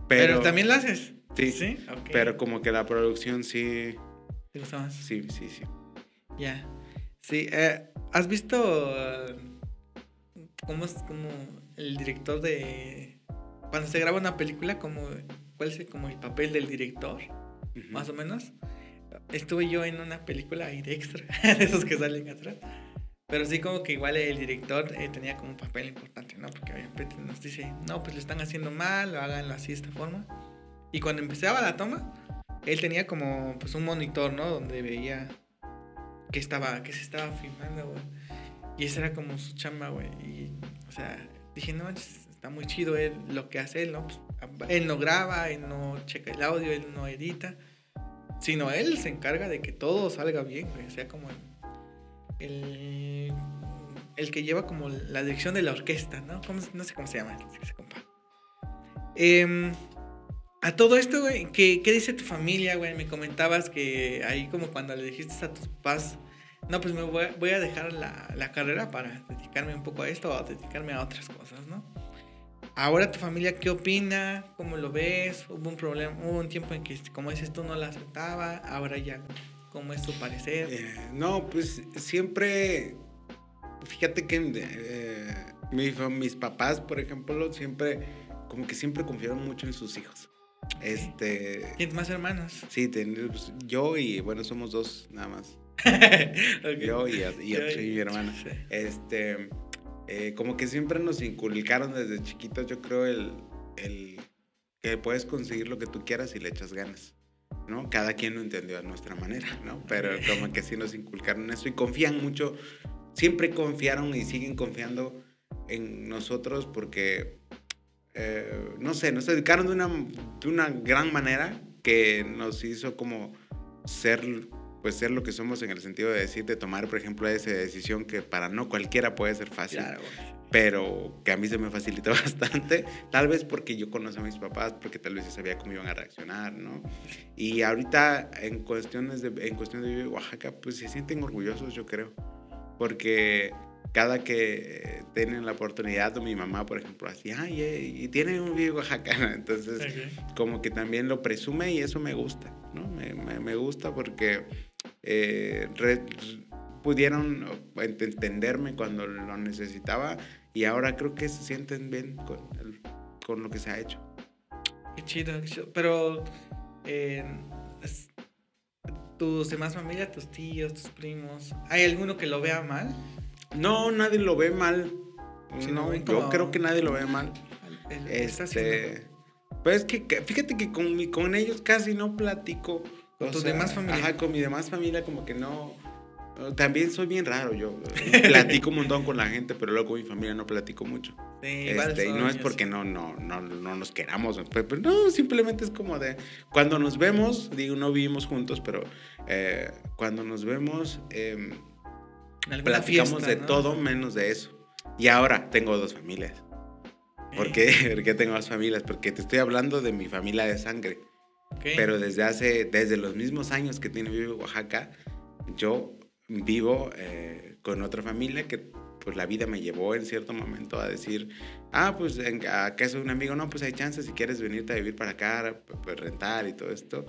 Pero, también lo haces. Sí, Sí. Pero como que la producción sí, ¿Te gusta más? sí, sí, sí. Ya. Sí. eh, ¿Has visto eh, cómo es como el director de. Cuando se graba una película, como, ¿cuál es el- como el papel del director? Ujú. Más o menos. Estuve yo en una película ahí de extra, <laughs> de esos que salen atrás. Pero sí como que igual el director eh, tenía como un papel importante, ¿no? Porque obviamente nos dice, no, pues lo están haciendo mal, lo háganlo así de esta forma. Y cuando empezaba la toma, él tenía como pues un monitor, ¿no? Donde veía que estaba, que se estaba filmando, güey. Y esa era como su chamba, güey. Y, o sea, dije, no, es- está muy chido él, lo que hace él, ¿no? Pues, él no graba, él no checa el audio, él no edita. Sino él se encarga de que todo salga bien, güey. O sea, como el, el, el que lleva como la dirección de la orquesta, ¿no? ¿Cómo no sé cómo se llama ese compa. Em, a todo esto, güey, ¿qué, ¿qué dice tu familia, güey? Me comentabas que ahí como cuando le dijiste a tus papás, no, pues me voy a, voy a dejar la, la carrera para dedicarme un poco a esto o dedicarme a otras cosas, ¿no? Ahora tu familia, ¿qué opina? ¿Cómo lo ves? Hubo un problema, hubo un tiempo en que, como dices tú, no la aceptaba, ahora ya, ¿cómo es tu parecer? Eh, no, pues siempre, fíjate que eh, mis papás, por ejemplo, siempre, como que siempre confiaron mucho en sus hijos. Este, ¿Tienes más hermanos? sí, ten- pues, yo y, bueno, somos dos nada más. <laughs> Yo y, mi hermana. Este, eh, como que siempre nos inculcaron desde chiquitos, yo creo, el, el que puedes conseguir lo que tú quieras si le echas ganas. ¿no? Cada quien lo entendió a nuestra manera, ¿no? Pero <laughs> como que sí nos inculcaron eso y confían mucho, siempre confiaron y siguen confiando en nosotros porque, eh, no sé, nos educaron de una, de una gran manera que nos hizo como ser, pues ser lo que somos en el sentido de decir, de tomar, por ejemplo, esa decisión que para no cualquiera puede ser fácil Claro, pero que a mí se me facilitó <laughs> bastante, tal vez porque yo conozco a mis papás, porque tal vez yo sabía cómo iban a reaccionar, ¿no? Y ahorita en cuestiones de, en cuestión de Oaxaca, pues se sienten orgullosos, yo creo, porque cada que tienen la oportunidad, o mi mamá, por ejemplo, así, ay, eh, y tienen un vivo en Oaxaca, ¿no? entonces Ok. como que también lo presume y eso me gusta, ¿no? Me, me- me gusta porque eh, re- pudieron ent- entenderme cuando lo necesitaba y ahora creo que se sienten bien con, el- con lo que se ha hecho. Qué chido, qué chido. Pero, eh, tus demás familias, tus tíos, tus primos, ¿hay alguno que lo vea mal? No, nadie lo ve mal. Sí, no, yo como- creo que nadie lo ve mal. El- el- Este, pues que, que- fíjate que con, mi- con ellos casi no platico. ¿Con O tu sea, demás familia? Ajá, con mi demás familia como que no. También soy bien raro yo. <laughs> Platico un montón con la gente, pero luego con mi familia no platico mucho. Sí, Este, y no es porque no, no, no, no nos queramos, pues, pues, no, simplemente es como de, cuando nos vemos, digo, no vivimos juntos, pero eh, cuando nos vemos, em, platicamos fiesta, de ¿no? todo menos de eso. Y ahora tengo dos familias. ¿Por qué? <laughs> ¿Por qué tengo dos familias? Porque te estoy hablando de mi familia de sangre. Ok. Pero desde hace, desde los mismos años que tiene Vive Oaxaca, yo vivo eh, con otra familia que pues la vida me llevó en cierto momento a decir, ah, pues acá es un amigo, no, pues hay chance si quieres venirte a vivir para acá, pues rentar y todo esto.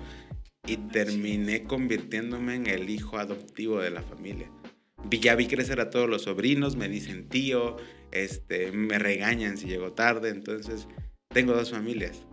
Y terminé convirtiéndome en el hijo adoptivo de la familia. Ya vi crecer a todos los sobrinos, me dicen tío, este, me regañan si llego tarde, entonces tengo dos familias.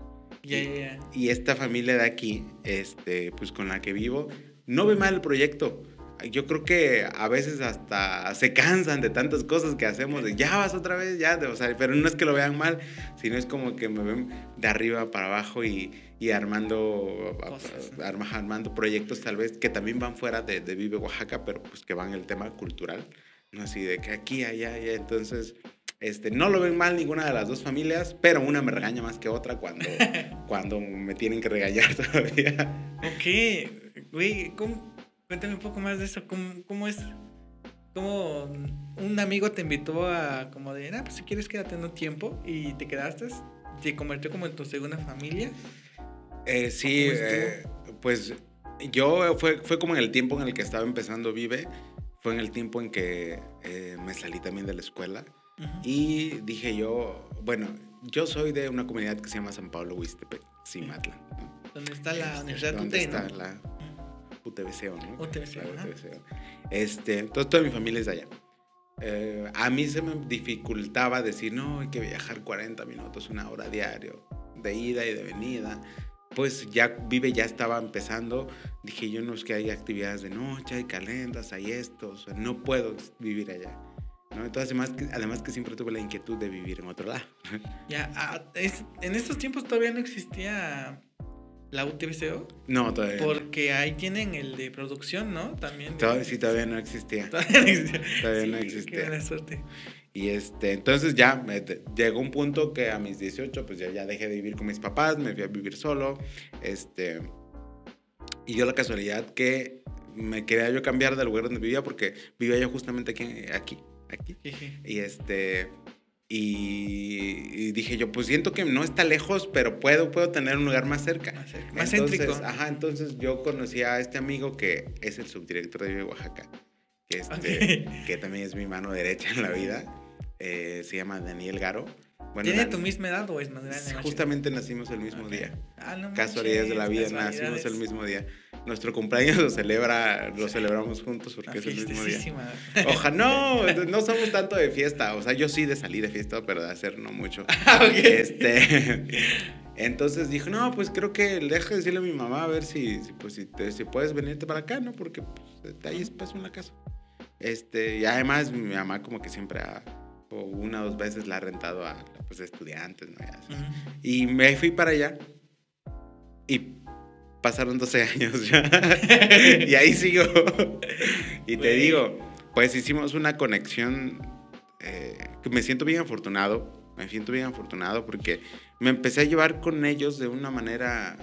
Ya, ya, ya. Y esta familia de aquí, este, pues con la que vivo, no ve mal el proyecto. Yo creo que a veces hasta se cansan de tantas cosas que hacemos, de ya vas otra vez, ya, o sea, pero no es que lo vean mal, sino es como que me ven de arriba para abajo y, y armando, Cosas. arma- armando proyectos tal vez que también van fuera de, de Vive Oaxaca, pero pues que van el tema cultural, no así de que aquí, allá, allá, entonces... Este, no lo ven mal ninguna de las dos familias, pero una me regaña más que otra cuando, <laughs> cuando me tienen que regañar <laughs> todavía. Ok, güey, cuéntame un poco más de eso. ¿Cómo, cómo es? ¿Cómo un amigo te invitó a, como de, ah, pues si quieres quédate un tiempo y te quedaste? ¿Te convirtió como en tu segunda familia? Eh, sí, eh, pues yo fue, fue como en el tiempo en el que estaba empezando Vive, fue en el tiempo en que eh, me salí también de la escuela Ujú. y dije yo, bueno, yo soy de una comunidad que se llama San Pablo Huistepec, Cimatlán. ¿no? ¿Dónde está la Este, Universidad donde UTE, está no? la UTBCO, ¿no? UTBCO, La ajá. UTBCO. Este, entonces toda mi familia es de allá. Eh, a mí se me dificultaba decir, no, hay que viajar 40 minutos, una hora diario, de ida y de venida. Pues ya Vive ya estaba empezando. Dije yo, no es que hay actividades de noche, hay calendas, hay esto, o sea, no puedo vivir allá. ¿no? Entonces, además que, además que siempre tuve la inquietud de vivir en otro lado. <laughs> Ya, ah, es- en estos tiempos todavía no existía la UTBCO, No, todavía. no. porque ahí tienen el de producción, ¿no? También. Todavía, sí, todavía no existía. <laughs> Todavía no existía. Todavía no Sí, existía. Qué buena suerte. Y este, entonces ya me- llegó un punto que a mis 18, pues ya, ya dejé de vivir con mis papás, me fui a vivir solo. Este, y dio la casualidad que me quería yo cambiar del lugar donde vivía porque vivía yo justamente aquí, aquí, aquí. Y este, y, y dije yo, pues siento que no está lejos, pero puedo, puedo tener un lugar más cerca. Más, cerca, más Entonces, céntrico. Ajá, entonces yo conocí a este amigo que es el subdirector de Oaxaca, que, este, que también es mi mano derecha en la vida. Eh, se llama Daniel Garo. Bueno, ¿Tiene tu misma edad o es más grande? Justamente nacimos el mismo día. Ah, no Casualidades de la vida, nacimos el mismo día. Nuestro cumpleaños lo celebra, lo celebramos juntos porque es el mismo día. Ojalá, no, <laughs> no somos tanto de fiesta. O sea, yo sí de salir de fiesta, pero de hacer no mucho. <laughs> Ah. Este, entonces dijo, no, pues creo que deja de decirle a mi mamá a ver si, si, pues, si, te- si puedes venirte para acá, ¿no? Porque pues, ahí espacio en la casa. Este, y además mi mamá como que siempre ha, o una o dos veces la ha rentado a pues, estudiantes, ¿no? Y así. Ujú. Y me fui para allá y pasaron 12 <laughs> años ya. y ahí sigo. y te digo, pues hicimos una conexión eh, que me siento bien afortunado. Me siento bien afortunado porque me empecé a llevar con ellos de una manera...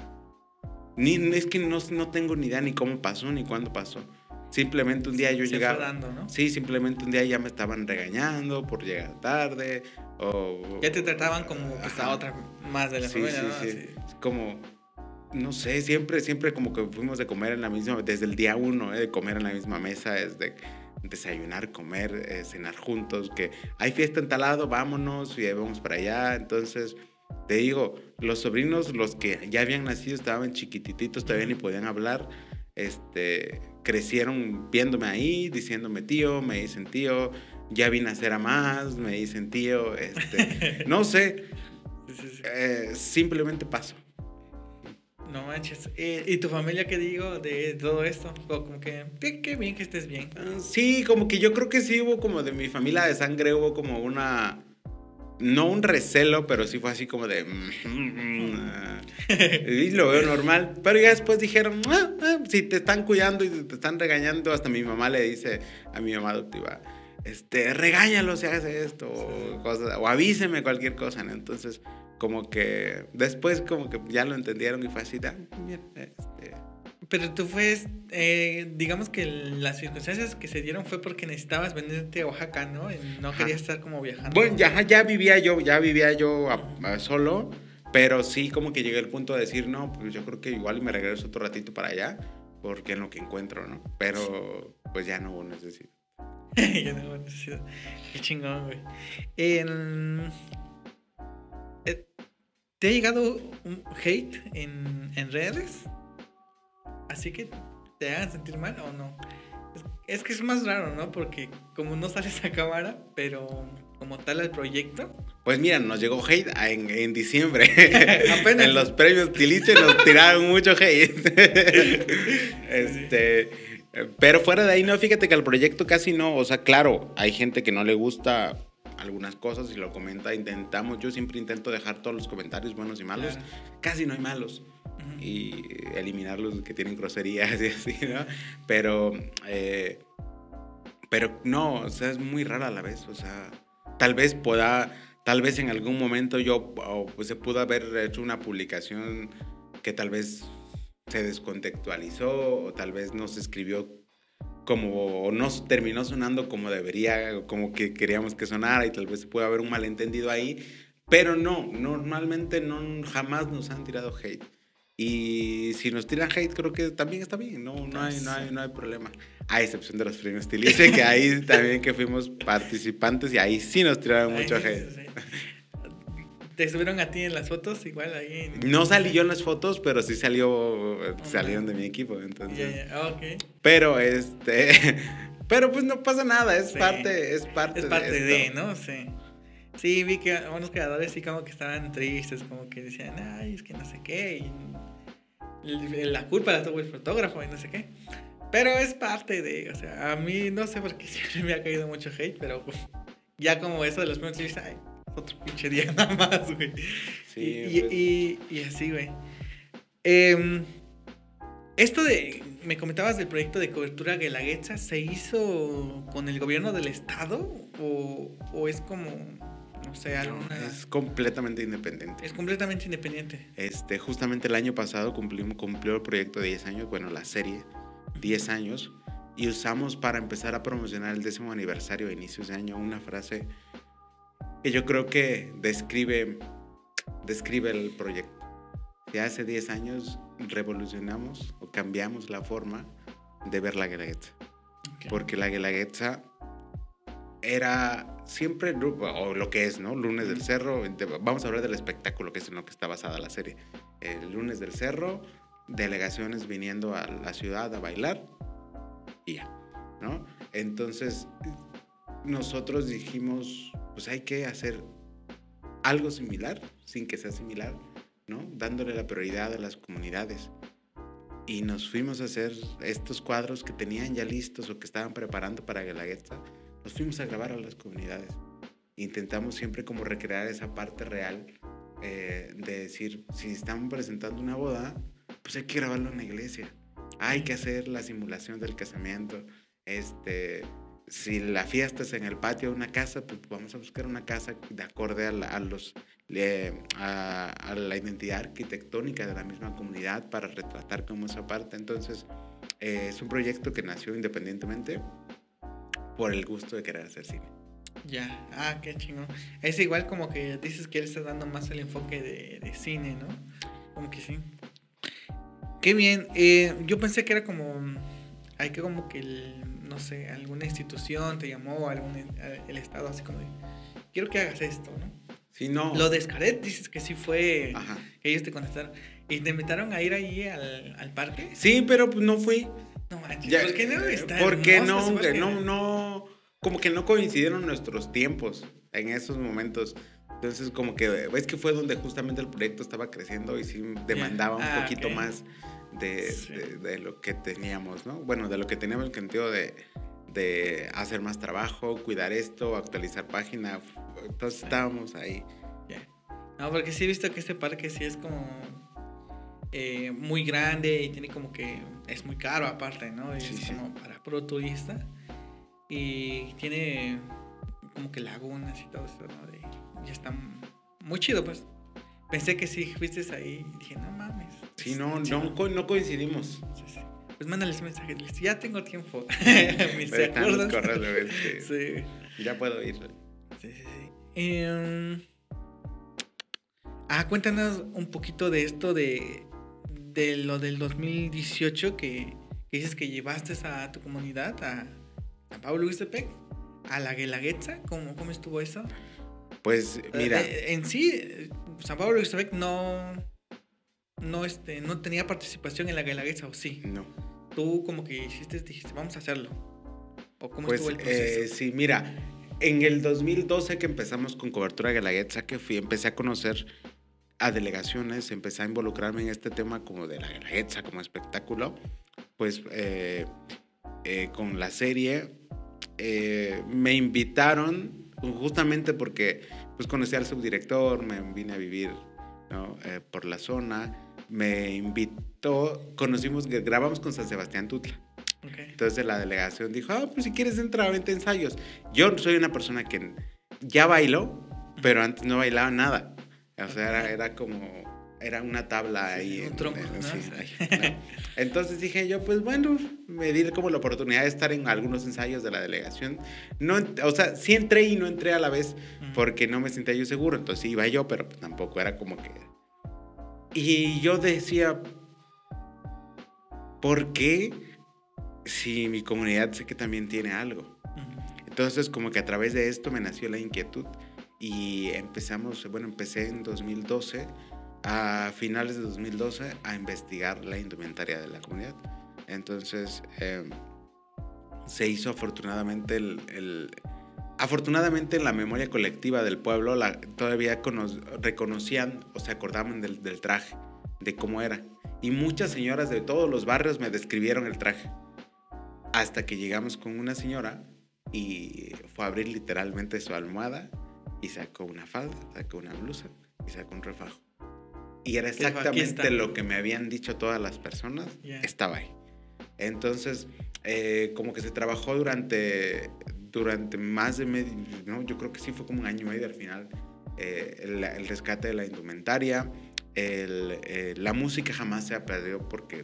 Ni, es que no, no tengo ni idea ni cómo pasó ni cuándo pasó. Simplemente un día yo llegaba... dando, ¿no? Sí, simplemente un día ya me estaban regañando por llegar tarde o... Ya te trataban como Ajá. otra más de la Sí, familia, sí, ¿no? sí. Es como, no sé, siempre, siempre como que fuimos de comer en la misma, desde el día uno, ¿eh? de comer en la misma mesa, es de desayunar, comer, eh, cenar juntos, que hay fiesta en tal lado, vámonos y vamos para allá. Entonces, te digo, los sobrinos, los que ya habían nacido, estaban chiquitititos, todavía ni podían hablar, este, crecieron viéndome ahí, diciéndome tío, me dicen tío, ya vine a ser a más, me dicen tío, este, <laughs> no sé, Sí, sí, sí. eh, simplemente paso. No manches. ¿Y tu familia qué digo de todo esto? Como que, qué, bien que estés bien. Ah, sí, como que yo creo que sí hubo como de mi familia de sangre, hubo como una... No un recelo, pero sí fue así como de... <laughs> y lo veo normal. Pero ya después dijeron, ah, ah, si te están cuidando y te están regañando, hasta mi mamá le dice a mi mamá adoptiva, este, regáñalo si hace esto, o, cosas, o avíseme cualquier cosa, Entonces, como que después como que ya lo entendieron y fue así, bien, este... Pero tú fue, eh, digamos que las circunstancias que se dieron fue porque necesitabas venirte a Oaxaca, ¿no? No querías estar como viajando. Bueno, ya, ya vivía yo, ya vivía yo solo, pero sí como que llegué al punto de decir, no, pues yo creo que igual me regreso otro ratito para allá, porque en lo que encuentro, ¿no? Pero pues ya no hubo necesidad. <laughs> ya no hubo necesidad. Qué chingón, güey. Eh, ¿Te ha llegado un hate en, en redes? Así que te hagan sentir mal o no. Es, que es más raro, ¿no? Porque como no sales a cámara, pero como tal el proyecto. Pues mira, nos llegó hate en, en diciembre. <laughs> Apenas. en los premios Tiliche nos tiraron mucho hate. <laughs> este. Pero fuera de ahí, no, fíjate que el proyecto casi no, o sea, claro, hay gente que no le gusta algunas cosas y lo comenta, intentamos, yo siempre intento dejar todos los comentarios buenos y malos, casi no hay malos y eliminar los que tienen groserías y así, ¿no? Pero, eh, pero no, o sea, es muy rara a la vez, o sea, tal vez pueda, tal vez en algún momento yo, pues se pudo haber hecho una publicación que tal vez se descontextualizó o tal vez no se escribió como no terminó sonando como debería, como que queríamos que sonara y tal vez puede haber un malentendido ahí, pero no, normalmente no, jamás nos han tirado hate. Y si nos tiran hate, creo que también está bien, no, no, hay, no, hay, no hay problema. A excepción de los premios Stilice, que ahí <laughs> también que fuimos participantes y ahí sí nos tiraron mucho hate. ¿Te subieron a ti en las fotos? Igual ahí. No salí yo en las fotos, pero sí salió, salieron de mi equipo. Entonces. Ah, pero este. <laughs> Pero pues no pasa nada, es parte, es parte es parte de, ¿no? Sí. Sí, vi que unos creadores sí como que estaban tristes, como que decían, ay, es que no sé qué, y la culpa la tuvo el fotógrafo y no sé qué. Pero es parte de, o sea, a mí no sé por qué <laughs> siempre me ha caído mucho hate, pero ya como eso de los premios, ay, otro pinche día <laughs> nada más, güey. Sí, y, pues. y, y, así, güey. Em, esto de, me comentabas del proyecto de cobertura Guelaguetza, ¿se hizo con el gobierno del estado o, o es como no sé, es completamente independiente. Es completamente independiente. Este, justamente el año pasado cumplimos, cumplió el proyecto de 10 años, bueno, la serie 10 años, y usamos para empezar a promocionar el décimo aniversario de inicios de año una frase que yo creo que describe, describe el proyecto. Que hace 10 años revolucionamos o cambiamos la forma de ver la Guelaguetza. Porque la Guelaguetza era siempre, o lo que es, ¿no? Lunes del Cerro, vamos a hablar del espectáculo que es en lo que está basada la serie. El Lunes del Cerro, delegaciones viniendo a la ciudad a bailar y ya, ¿no? Entonces, nosotros dijimos, pues hay que hacer algo similar, sin que sea similar, ¿no? Dándole la prioridad a las comunidades. Y nos fuimos a hacer estos cuadros que tenían ya listos o que estaban preparando para Guelaguetza nos fuimos a grabar a las comunidades. Intentamos siempre como recrear esa parte real eh, de decir, si estamos presentando una boda, pues hay que grabarlo en la iglesia. Hay que hacer la simulación del casamiento. Este, si la fiesta es en el patio de una casa, pues vamos a buscar una casa de acorde a, a los, a, la identidad arquitectónica de la misma comunidad para retratar como esa parte. Entonces, eh, es un proyecto que nació independientemente por el gusto de querer hacer cine. Ya, ah, qué chingón. Es igual como que dices que él está dando más el enfoque de, cine, ¿no? Como que sí. Qué bien. Eh, yo pensé que era como. Hay que como que, no sé, alguna institución te llamó, algún, el Estado, así como de. Quiero que hagas esto, ¿no? Sí, no. Lo de Scaret dices que sí fue. Ajá. Que ellos te contestaron. ¿Y te invitaron a ir ahí al, al parque? Sí, pero pues no fui. No ¿por qué no está Porque no, no, no, como que no coincidieron nuestros tiempos en esos momentos. Entonces, como que, es que fue donde justamente el proyecto estaba creciendo y sí demandaba un Ah, poquito ok. más de, Sí. de- de lo que teníamos, ¿no? Bueno, de lo que teníamos en el sentido de, de hacer más trabajo, cuidar esto, actualizar página. Entonces estábamos ahí. Ya. No, porque sí he visto que este parque sí es como eh, muy grande y tiene como que es muy caro aparte, ¿no? Es Sí, sí. como para puro turista y tiene como que lagunas y todo eso, ¿no? De- y está muy chido, pues. Pensé que sí fuiste ahí y dije, no mames. Sí, no, chido". no, co- no coincidimos. Sí, sí. Pues mándales un mensaje, ya tengo tiempo. <laughs> ¿Me que Sí. Ya puedo ir. Sí, sí, sí. Em, ah, cuéntanos un poquito de esto de, de lo del 2018 que, que dices que llevaste a tu comunidad, a San Pablo Huistepec, a la Guelaguetza. ¿Cómo, ¿Cómo estuvo eso? Pues mira, Eh, en sí, eh, San Pablo Huistepec no, no, este, no tenía participación en la Guelaguetza, ¿o sí? no. Tú como que hiciste, dijiste, vamos a hacerlo. ¿O cómo Pues estuvo el eh, proceso? sí, mira, en el 2012 que empezamos con cobertura de Guelaguetza, que fui, empecé a conocer a delegaciones, empecé a involucrarme en este tema como de la Guelaguetza, como espectáculo, pues eh, eh, con la serie eh, me invitaron justamente porque pues conocí al subdirector, me vine a vivir ¿no? Eh, por la zona, me invitó, conocimos, grabamos con San Sebastián Tutla. Ok. Entonces la delegación dijo, ah, pues si quieres entrar, vente a ensayos. Yo soy una persona que ya bailó, pero antes no bailaba nada. O sea, era, era como, era una tabla Sí, ahí. un en- tronco, en- ¿no? sí, ahí. Entonces dije yo, pues bueno, me di como la oportunidad de estar en algunos ensayos de la delegación. No, o sea, sí entré y no entré a la vez porque no me sentía yo seguro. Entonces iba yo, pero pues tampoco era como que... Y yo decía, ¿por qué si mi comunidad sé que también tiene algo? Entonces como que a través de esto me nació la inquietud y empezamos, bueno, empecé en 2012, a finales de 2012, a investigar la indumentaria de la comunidad. Entonces eh, se hizo afortunadamente el... el- Afortunadamente en la memoria colectiva del pueblo la- todavía cono- reconocían o se acordaban del, del traje, de cómo era. Y muchas señoras de todos los barrios me describieron el traje. Hasta que llegamos con una señora y fue a abrir literalmente su almohada y sacó una falda, sacó una blusa y sacó un refajo. Y era Dijo, "Aquí exactamente está". lo que me habían dicho todas las personas, Ya. estaba ahí. Entonces, eh, como que se trabajó durante, durante más de medio, no, yo creo que sí fue como un año y medio al final, eh, el, el rescate de la indumentaria, el, eh, la música jamás se ha perdido porque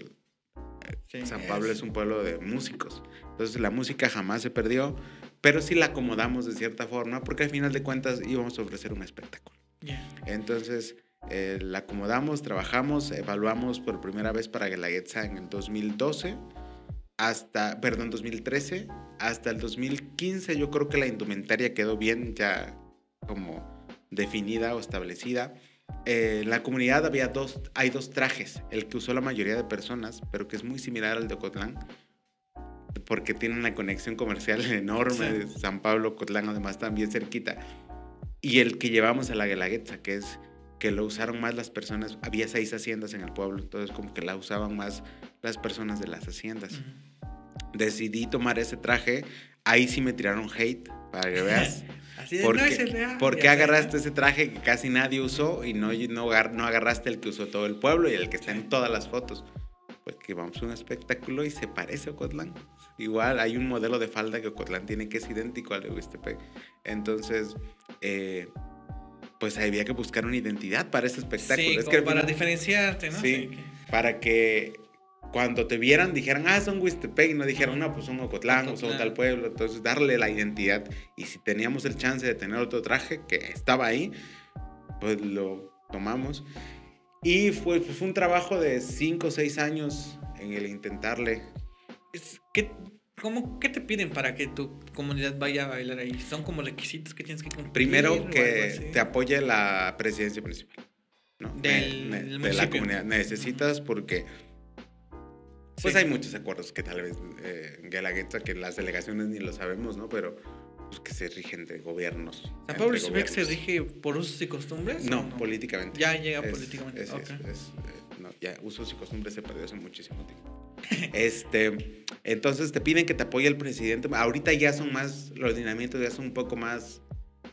Sí, San Pablo es un pueblo de músicos. Entonces la música jamás se perdió, pero sí la acomodamos de cierta forma porque al final de cuentas íbamos a ofrecer un espectáculo. Ya. Entonces eh, la acomodamos, trabajamos, evaluamos por primera vez para Guelaguetza en el 2012 hasta, perdón, 2013, hasta el 2015 yo creo que la indumentaria quedó bien ya como definida o establecida. Eh, en la comunidad había dos, hay dos trajes, el que usó la mayoría de personas, pero que es muy similar al de Ocotlán, porque tiene una conexión comercial <laughs> enorme Sí. San Pablo, Ocotlán, además también cerquita. Y el que llevamos a la Guelaguetza, que es que lo usaron más las personas, había seis haciendas en el pueblo, entonces como que la usaban más las personas de las haciendas. Ujú. Decidí tomar ese traje, ahí sí me tiraron hate, para que veas. <laughs> Así de, ¿Por no, es real. Ya agarraste ese traje que casi nadie usó y no, no, no agarraste el que usó todo el pueblo y el que está en todas las fotos? Pues que vamos a un espectáculo y se parece a Ocotlán. Igual hay un modelo de falda que Ocotlán tiene que es idéntico al de Huistepec. Entonces, eh, pues había que buscar una identidad para ese espectáculo. Sí, es como que para final- diferenciarte, ¿no? Sí. que- para que cuando te vieran dijeran, ah, son Huistepec, y no dijeran, no, pues son Ocotlán, o son Ocotlán. tal pueblo. Entonces, darle la identidad. Y si teníamos el chance de tener otro traje que estaba ahí, pues lo tomamos. Y fue, fue un trabajo de 5 o 6 años en el intentarle. ¿qué, cómo, ¿Qué te piden para que tu comunidad vaya a bailar ahí? ¿Son como requisitos que tienes que cumplir? Primero, que te apoye la presidencia municipal. ¿no? Del- Ne- de la comunidad. Necesitas porque pues Sí. hay muchos acuerdos que tal vez eh, en Guelaguetza, que las delegaciones ni lo sabemos, ¿no? Pero pues, que se rigen de gobiernos. ¿San Pablo Isabel se rige por usos y costumbres? No, políticamente. Ya llega Es- políticamente. es- ok. es- es, eh, no, ya usos y costumbres se perdió hace muchísimo tiempo. <laughs> este, entonces te piden que te apoye el presidente. Ahorita ya son más, los lineamientos ya son un poco más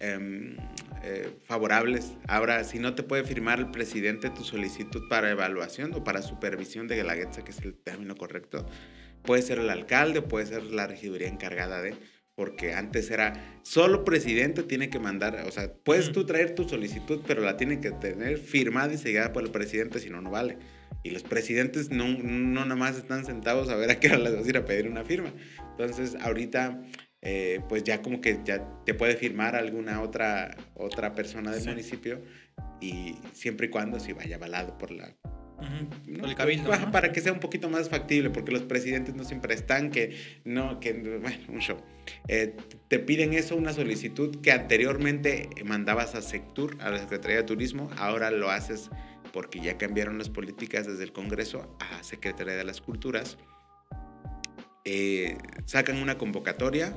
em, eh, favorables. Ahora, si no te puede firmar el presidente tu solicitud para evaluación o para supervisión de Guelaguetza, que es el término correcto, puede ser el alcalde o puede ser la regiduría encargada de porque antes era solo presidente tiene que mandar, o sea, puedes Ujú. tú traer tu solicitud, pero la tiene que tener firmada y sellada por el presidente, si no, no vale. Y los presidentes no, no nada más están sentados a ver a qué hora les vas a ir a pedir una firma. Entonces, ahorita, eh, pues ya como que ya te puede firmar alguna otra, otra persona del Sí. municipio y siempre y cuando si vaya avalado por la ¿no? El cabildo. ¿no? Para que sea un poquito más factible, porque los presidentes no siempre están, que no, que bueno, un show. Eh, te piden eso, una solicitud que anteriormente mandabas a Sectur, a la Secretaría de Turismo, ahora lo haces porque ya cambiaron las políticas desde el Congreso a Secretaría de las Culturas. Eh, sacan una convocatoria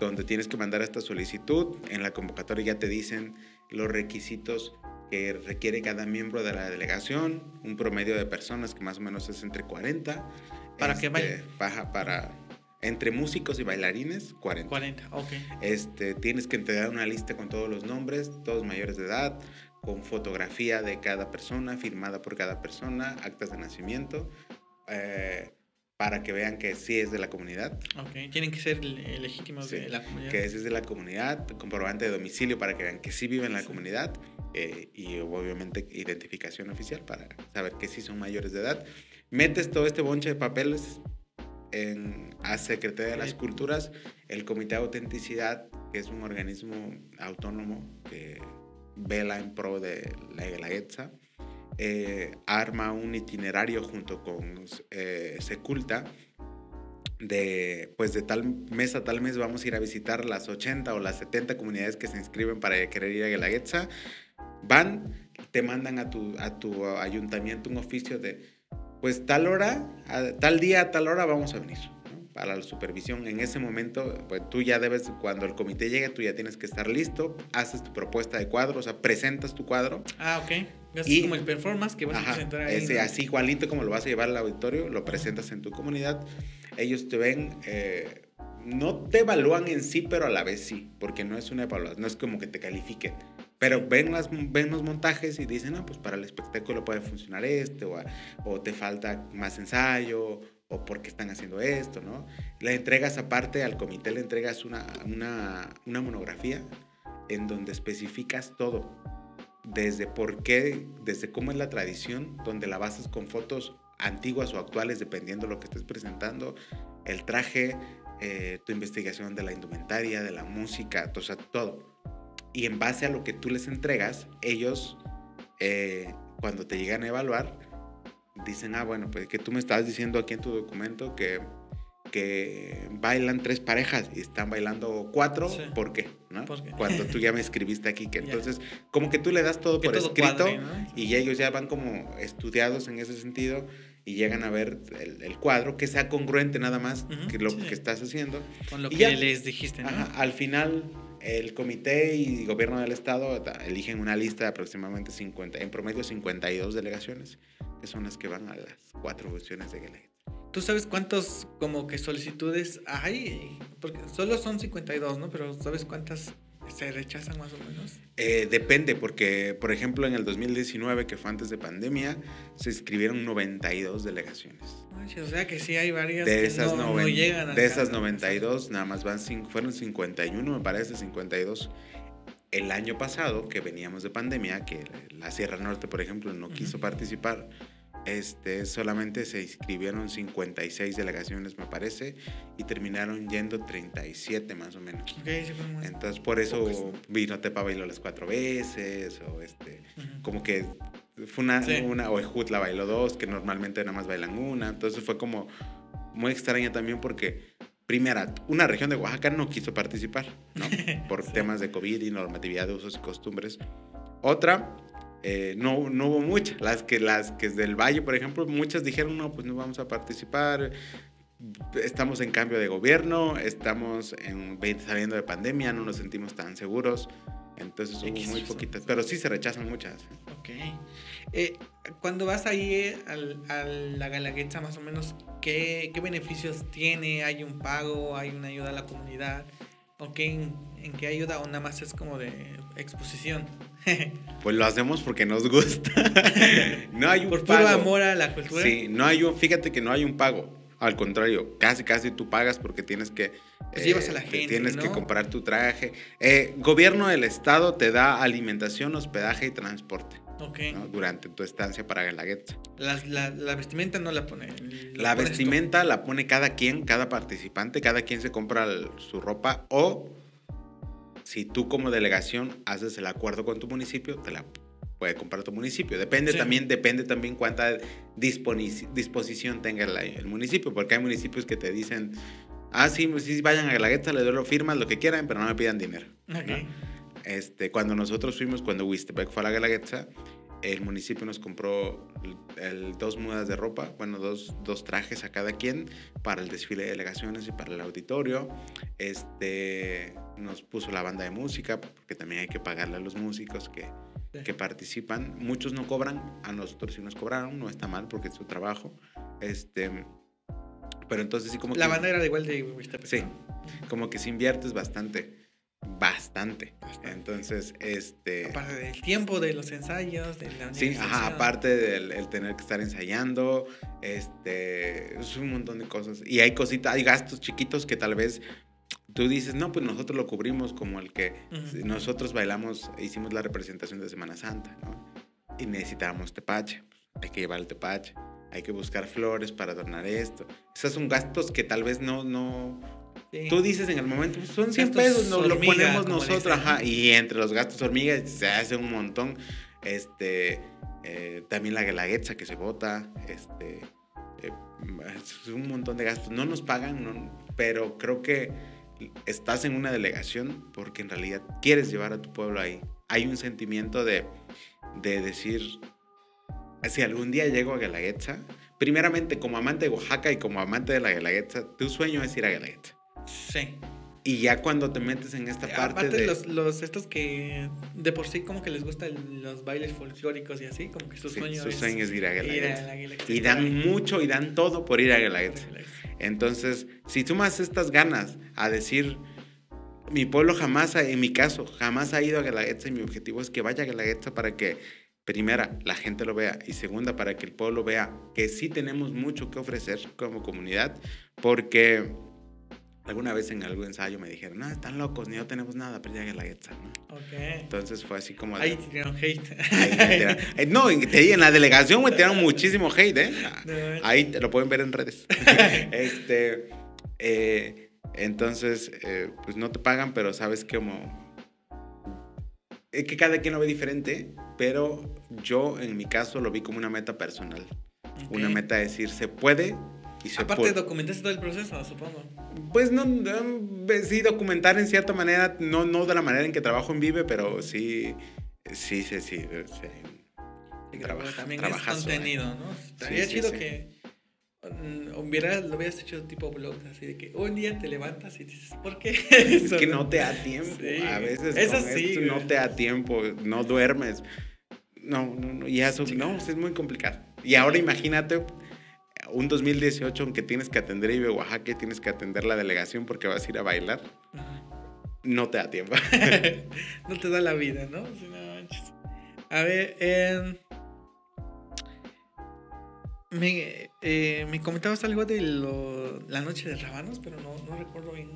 donde tienes que mandar esta solicitud. En la convocatoria ya te dicen los requisitos que requiere cada miembro de la delegación, un promedio de personas que más o menos es entre 40. Para que vayan. Para, para, entre músicos y bailarines, 40. 40, ok. Este, tienes que entregar una lista con todos los nombres, todos mayores de edad, con fotografía de cada persona, firmada por cada persona, actas de nacimiento, eh, para que vean que sí es de la comunidad, Ok, tienen que ser le- legítimos Sí, de la comunidad. que es de la comunidad, comprobante de domicilio para que vean que sí viven en la comunidad eh, y obviamente identificación oficial para saber que sí son mayores de edad. Metes todo este bonche de papeles en, a Secretaría de las. Culturas, el Comité de Autenticidad, que es un organismo autónomo que vela en pro de la Guelaguetza, eh, arma un itinerario junto con eh, Seculta de pues de tal mes a tal mes vamos a ir a visitar las 80 o las 70 comunidades que se inscriben para querer ir a Guelaguetza. Van, te mandan a tu, a tu ayuntamiento un oficio de pues tal hora, a tal día, a tal hora vamos a venir. ¿no? Para la supervisión, en ese momento, pues tú ya debes, cuando el comité llegue, tú ya tienes que estar listo, haces tu propuesta de cuadro, o sea, presentas tu cuadro, Ah, ok. Y- como el performance que vas a Ajá, presentar ahí. ese, ¿no? así igualito como lo vas a llevar al auditorio, lo presentas en tu comunidad. Ellos te ven, eh, no te evalúan en sí, pero a la vez sí, porque no es una evaluación, no es como que te califiquen. Pero ven, las, ven los montajes y dicen, no, pues para el espectáculo puede funcionar este, o, o te falta más ensayo, o por qué están haciendo esto, ¿no? Le entregas aparte al comité, le entregas una, una, una monografía en donde especificas todo desde por qué, desde cómo es la tradición, donde la basas con fotos antiguas o actuales, dependiendo de lo que estés presentando, el traje, eh, tu investigación de la indumentaria, de la música, o sea, todo. Y en base a lo que tú les entregas, ellos, eh, cuando te llegan a evaluar, dicen, ah, bueno, pues que tú me estás diciendo aquí en tu documento que, que bailan tres parejas y están bailando cuatro, Sí. ¿por qué? ¿no? ¿Por qué? Cuando tú ya me <laughs> escribiste aquí, que Ya. entonces, como que tú le das todo Que por todo escrito cuadre, ¿no? y ellos ya van como estudiados en ese sentido y llegan a ver el, el cuadro que sea congruente nada más Ujú, que lo sí. que estás haciendo. Con lo Y que ya. les dijiste, ¿no? Ajá, al final, el comité y gobierno del estado eligen una lista de aproximadamente 50, en promedio 52 delegaciones, que son las que van a las cuatro funciones de Guelaguetza. ¿Tú sabes cuántos como que solicitudes hay? Porque solo son 52, ¿no? Pero ¿sabes cuántas se rechazan más o menos? Eh, depende, porque, por ejemplo, en el 2019, que fue antes de pandemia, se inscribieron 92 delegaciones. O sea que sí hay varias De que esas, no, no llegan de esas alcanzar. 92, nada más van fueron 51, me parece, 52. El año pasado, que veníamos de pandemia, que la Sierra Norte, por ejemplo, no quiso Ujú. participar, este, solamente se inscribieron 56 delegaciones, me parece, y terminaron yendo 37 más o menos. Ok, sí. Entonces, por eso Pocos. vino Tepa bailó las cuatro veces, o este, como que fue una, Sí. una o Ejut la bailó dos, que normalmente nada más bailan una. Entonces fue como muy extraña también porque, primera, una región de Oaxaca no quiso participar, ¿no? <laughs> Por Sí. temas de COVID y normatividad de usos y costumbres. Otra, eh, no, no hubo muchas. Las que, las que es del Valle, por ejemplo, muchas dijeron, no, pues no vamos a participar. estamos en cambio de gobierno, estamos en, saliendo de pandemia, no nos sentimos tan seguros. Entonces hubo muy poquitas, pero sí se rechazan muchas. Ok. Eh, cuando vas ahí a la Galaguetza, más o menos, ¿qué, ¿qué, beneficios tiene? ¿Hay un pago? ¿Hay una ayuda a la comunidad? ¿O qué, en, qué ayuda? ¿O nada más es como de exposición? <laughs> pues lo hacemos porque nos gusta. <laughs> no hay un Por puro amor a la cultura. Sí, no hay un, fíjate que no hay un pago. Al contrario, casi casi tú pagas porque tienes que pues llevas a la eh, gente, tienes que comprar tu traje. Eh, gobierno del estado te da alimentación, hospedaje y transporte. Durante tu estancia para Guelaguetza. La, la, vestimenta no la pone. La vestimenta la pone cada quien, cada participante, cada quien se compra su ropa o si tú como delegación haces el acuerdo con tu municipio, te la puede comprar tu municipio. Depende también, depende también cuánta disposición tenga el, municipio, porque hay municipios que te dicen, ah, sí, pues sí, vayan a la gueta, les doy firmas, lo que quieran, pero no me pidan dinero. Este, cuando nosotros fuimos, cuando Wistepec fue a la Guelaguetza, el municipio nos compró dos mudas de ropa, bueno, dos, dos, trajes a cada quien para el desfile de delegaciones y para el auditorio. Este, nos puso la banda de música, porque también hay que pagarle a los músicos que, que participan. Muchos no cobran, a nosotros sí nos cobraron, no está mal porque es su trabajo. Este, pero entonces sí como La banda era igual de Sí, como que si inviertes bastante. Bastante. Entonces, este... Aparte del tiempo de los ensayos, de la Sí, ajá, aparte del tener que estar ensayando, este, es un montón de cosas. Y hay cositas, hay gastos chiquitos que tal vez tú dices, no, pues nosotros lo cubrimos como el que nosotros bailamos, hicimos la representación de Semana Santa, ¿no? Y necesitábamos tepache, hay que llevar el tepache, hay que buscar flores para adornar esto. Esos son gastos que tal vez no, no, Tú dices en el momento, pues, son 100 pesos, nos lo ponemos nosotros, ajá, y entre los gastos hormigas se hace un montón. Este, eh, también la guelaguetza que se vota, este, eh, es un montón de gastos. No nos pagan, pero creo que estás en una delegación porque en realidad quieres llevar a tu pueblo ahí. Hay un sentimiento de, de decir, si algún día llego a Guelaguetza, primeramente como amante de Oaxaca y como amante de la Guelaguetza, tu sueño es ir a Guelaguetza. Sí. Y ya cuando te metes en esta parte Aparte de... los, los estos que de por sí como que les gustan los bailes folclóricos y así, como que su sueño su sueño es ir a Guelaguetza. Y dan mucho y dan todo por ir a Guelaguetza. Entonces, si más estas ganas a decir, mi pueblo jamás, en mi caso, jamás ha ido a Guelaguetza y mi objetivo es que vaya a Guelaguetza para que, primera, la gente lo vea y segunda, para que el pueblo vea que sí tenemos mucho que ofrecer como comunidad, porque alguna vez en algún ensayo me dijeron, no, están locos, ni no tenemos nada, pero ya Guelaguetza, ¿no? Ok. Entonces fue así como... Ahí tiraron hate. Eh, no, en la delegación me tiraron muchísimo hate, ¿eh? Ahí te lo pueden ver en redes. <laughs> este, eh, entonces, eh, pues no te pagan, pero sabes que como... Es que cada quien lo ve diferente, pero yo en mi caso lo vi como una meta personal. Una meta de decir, se puede, y se Aparte, documentaste todo el proceso, supongo. Pues no, sí, documentar en cierta manera, no, no de la manera en que trabajo en Vive, pero sí, sí, sí, sí. sí, también es contenido, ¿no? Estaría chido que mm, hubiera, lo hubieras hecho tipo blog, así de que un día te levantas y dices, ¿por qué? <laughs> <laughs> es que no te da tiempo. A veces eso sí, no te da tiempo, no duermes. No, no, no, y eso, no, es muy complicado. Y ahora imagínate un 2018 aunque tienes que atender Ibe Oaxaca y tienes que atender la delegación porque vas a ir a bailar, no te da tiempo. <laughs> <laughs> no te da la vida, ¿no? a ver, em, eh, me, comentabas algo de la noche de Rabanos, pero no, no recuerdo bien.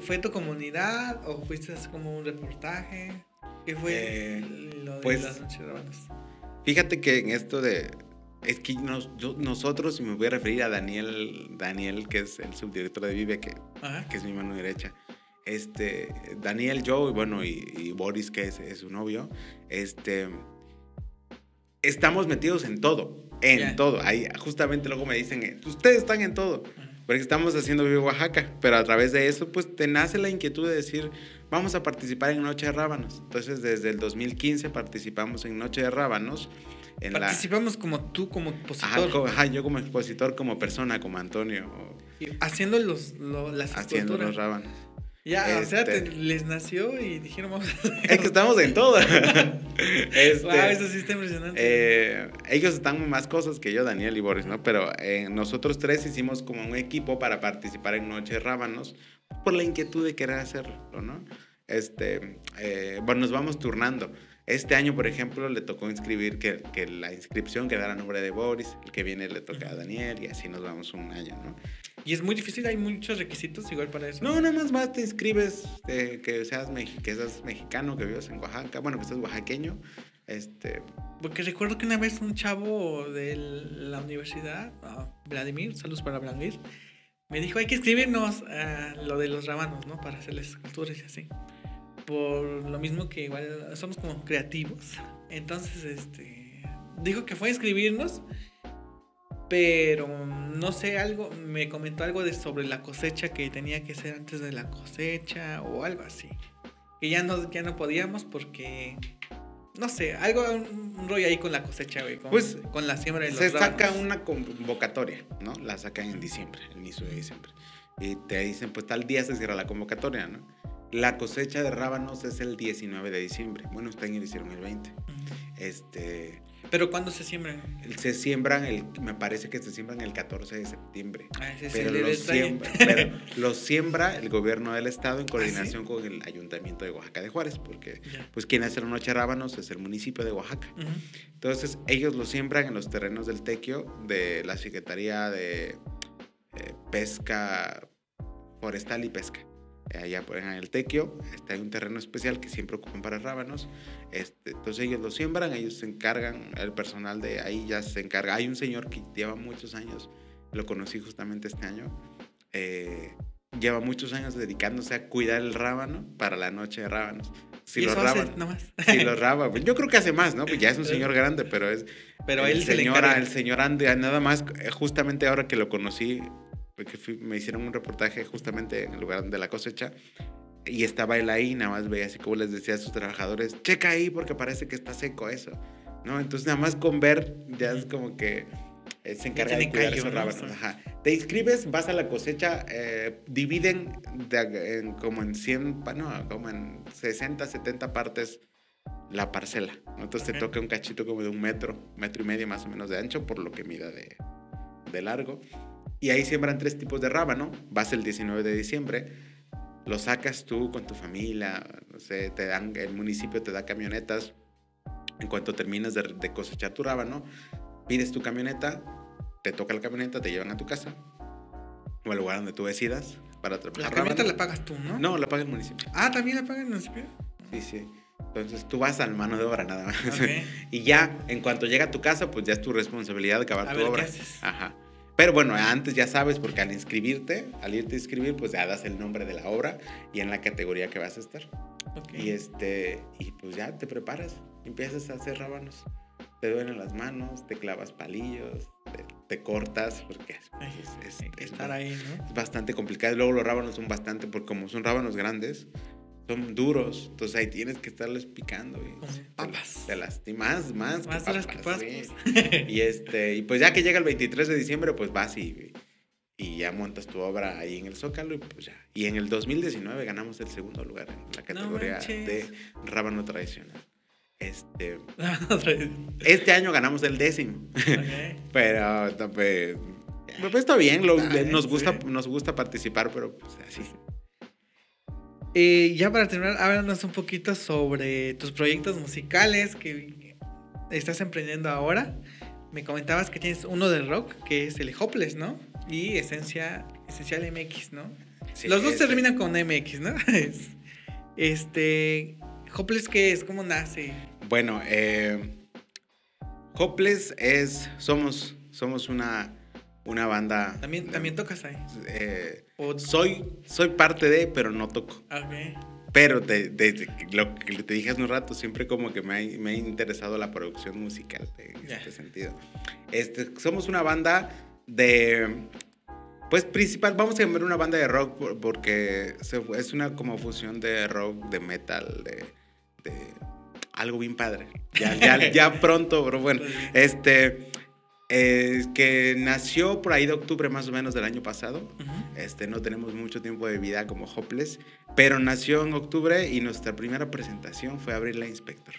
¿Fue, tu comunidad o fuiste como un reportaje? ¿Qué fue eh, lo de pues, la noche de Rabanos? Fíjate que en esto de, es que nosotros, y me voy a referir a Daniel, Daniel, que es el subdirector de Vive, que, que es mi mano derecha. Este, Daniel, yo, bueno, y, Boris, que es, su novio, este, estamos metidos en todo, en todo. Ahí justamente luego me dicen, ustedes están en todo, porque estamos haciendo Vive Oaxaca, pero a través de eso, pues te nace la inquietud de decir, vamos a participar en Noche de Rábanos. Entonces, desde el 2015 participamos en Noche de Rábanos en la... Participamos como tú, como Ajá, expositor. co- ajá, yo como expositor, como persona, como Antonio, haciendo los, lo- las haciendo los rábanos. Ya, o sea, Este- te- les nació y dijeron, vamos a hacer. <laughs> Es que estamos en todo. <laughs> Este, Wow, eso sí está impresionante. eh, ellos están en más cosas que yo, Daniel y Boris, ¿no? Pero eh, nosotros tres hicimos como un equipo para participar en Noche Rábanos por la inquietud de querer hacerlo, ¿no? Este, eh, bueno, nos vamos turnando. Este año, por ejemplo, le tocó inscribir que, que la inscripción quedara a nombre de Boris, el que viene le toca a Daniel y así nos vamos un año, ¿no? y es muy difícil, hay muchos requisitos igual para eso. No, nada más vas, te inscribes, eh, que, seas que seas mexicano, que vivas en Oaxaca, bueno, que seas oaxaqueño, este, Porque recuerdo que una vez un chavo de la universidad, ah, Vladimir, saludos para Vladimir, me dijo, hay que escribirnos a lo de los rábanos, ¿no? Para hacerles esculturas y así. Por lo mismo que igual somos como creativos. Entonces, este, dijo que fue a inscribirnos, pero no sé, algo, me comentó algo de sobre la cosecha que tenía que ser antes de la cosecha o algo así. Que ya no, ya no podíamos porque no sé, algo, un, un rollo ahí con la cosecha, güey. Con, Pues, con la siembra de los se saca una convocatoria, ¿no? La sacan en diciembre, el inicio de diciembre. Y te dicen, pues tal día se cierra la convocatoria, ¿no? La cosecha de rábanos es el 19 de diciembre. Bueno, este año lo hicieron el 20. Ujú. Este, Pero ¿cuándo se siembran? se siembran, el, me parece que se siembran el 14 de septiembre. Ah, ese es Pero los, detalle. siembra, pero <laughs> los siembra el gobierno del estado ¿Ah, en coordinación con el ayuntamiento de Oaxaca de Juárez, porque pues quien hace la noche rábanos es el municipio de Oaxaca. Entonces ellos lo siembran en los terrenos del tequio de la Secretaría de eh, Pesca Forestal y Pesca. Allá en el tequio está hay un terreno especial que siempre ocupan para rábanos. Este, entonces ellos lo siembran, ellos se encargan, el personal de ahí ya se encarga. Hay un señor que lleva muchos años, lo conocí justamente este año, eh, lleva muchos años dedicándose a cuidar el rábano para la noche de rábanos. Si rábanos, nomás. si los rábanos, yo creo que hace más, ¿no? Pues ya es un <laughs> señor grande, pero es Pero el él se le señor, encarga. el señor Andy, nada más, eh, justamente ahora que lo conocí, porque fui- me hicieron un reportaje justamente en el lugar de la cosecha, y estaba él ahí, nada más veía así como les decía a sus trabajadores, checa ahí porque parece que está seco eso, ¿no? Entonces nada más con ver, ya es como que eh, se encarga de cuidar esos ¿no? rábanos. Sí. Ajá. Te inscribes, vas a la cosecha, eh, dividen de- en- como en 100, pa- no, como en 60, 70 partes la parcela. ¿no? Entonces Ok. te toca un cachito como de un metro, metro y medio más o menos de ancho, por lo que mida de, de largo. Y ahí siembran tres tipos de rábano. Vas el 19 de diciembre, lo sacas tú con tu familia, no sé, te dan, el municipio te da camionetas. En cuanto terminas de, de cosechar tu rábano, pides tu camioneta, te toca la camioneta, te llevan a tu casa o al lugar donde tú decidas para La trabajar camioneta rábano. la pagas tú, ¿no? No, la paga el municipio. Ah, también la pagan el municipio. Sí, sí. Entonces tú vas al mano de obra nada más. Ok. <laughs> Y ya, en cuanto llega a tu casa, pues ya es tu responsabilidad de acabar A tu ver, ¿qué obra. haces? Ajá. Pero bueno, antes ya sabes, porque al inscribirte, al irte a inscribir, pues ya das el nombre de la obra y en la categoría que vas a estar. Y este, y pues ya te preparas, empiezas a hacer rábanos. Te duelen las manos, te clavas palillos, te, te cortas, porque es, es- estar ahí, ¿no? es bastante complicado. Luego los rábanos son bastante, porque como son rábanos grandes, son duros. Entonces ahí tienes que estarles picando. Y Como te- papas. Te lastimas más. Más que duras que papas, papas. sí. <laughs> Y, este, y pues ya que llega el 23 de diciembre, pues vas y, y ya montas tu obra ahí en el Zócalo y pues ya. Y en el 2019 ganamos el segundo lugar en la categoría manches. de rábano tradicional. Este, <laughs> este año ganamos el décimo, Ok. <laughs> pero no, pues, pues, está bien, lo- nos, gusta, nos gusta participar, pero pues así. Eh, ya para terminar, háblanos un poquito sobre tus proyectos musicales que estás emprendiendo ahora. Me comentabas que tienes uno de rock, que es el Hopeless, ¿no? Y Esencia, Esencial MX, ¿no? Sí, Los dos terminan con MX, ¿no? <laughs> Es- este, Hopeless, ¿qué es? ¿Cómo nace? Bueno, eh, Hopeless es, somos, somos una, una banda. También, también tocas ahí. eh, O- soy, soy parte de, pero no toco. Pero de- de lo que te dije hace un rato, siempre como que me ha, me ha interesado la producción musical en este sentido. Este, somos una banda de... Pues principal, vamos a llamar una banda de rock por- porque es una como fusión de rock, de metal, de... de algo bien padre. Ya, ya, <laughs> ya pronto, pero bueno, este, eh, que nació por ahí de octubre más o menos del año pasado. este, no tenemos mucho tiempo de vida como Hopeless, pero nació en octubre y nuestra primera presentación fue abrir la Inspector.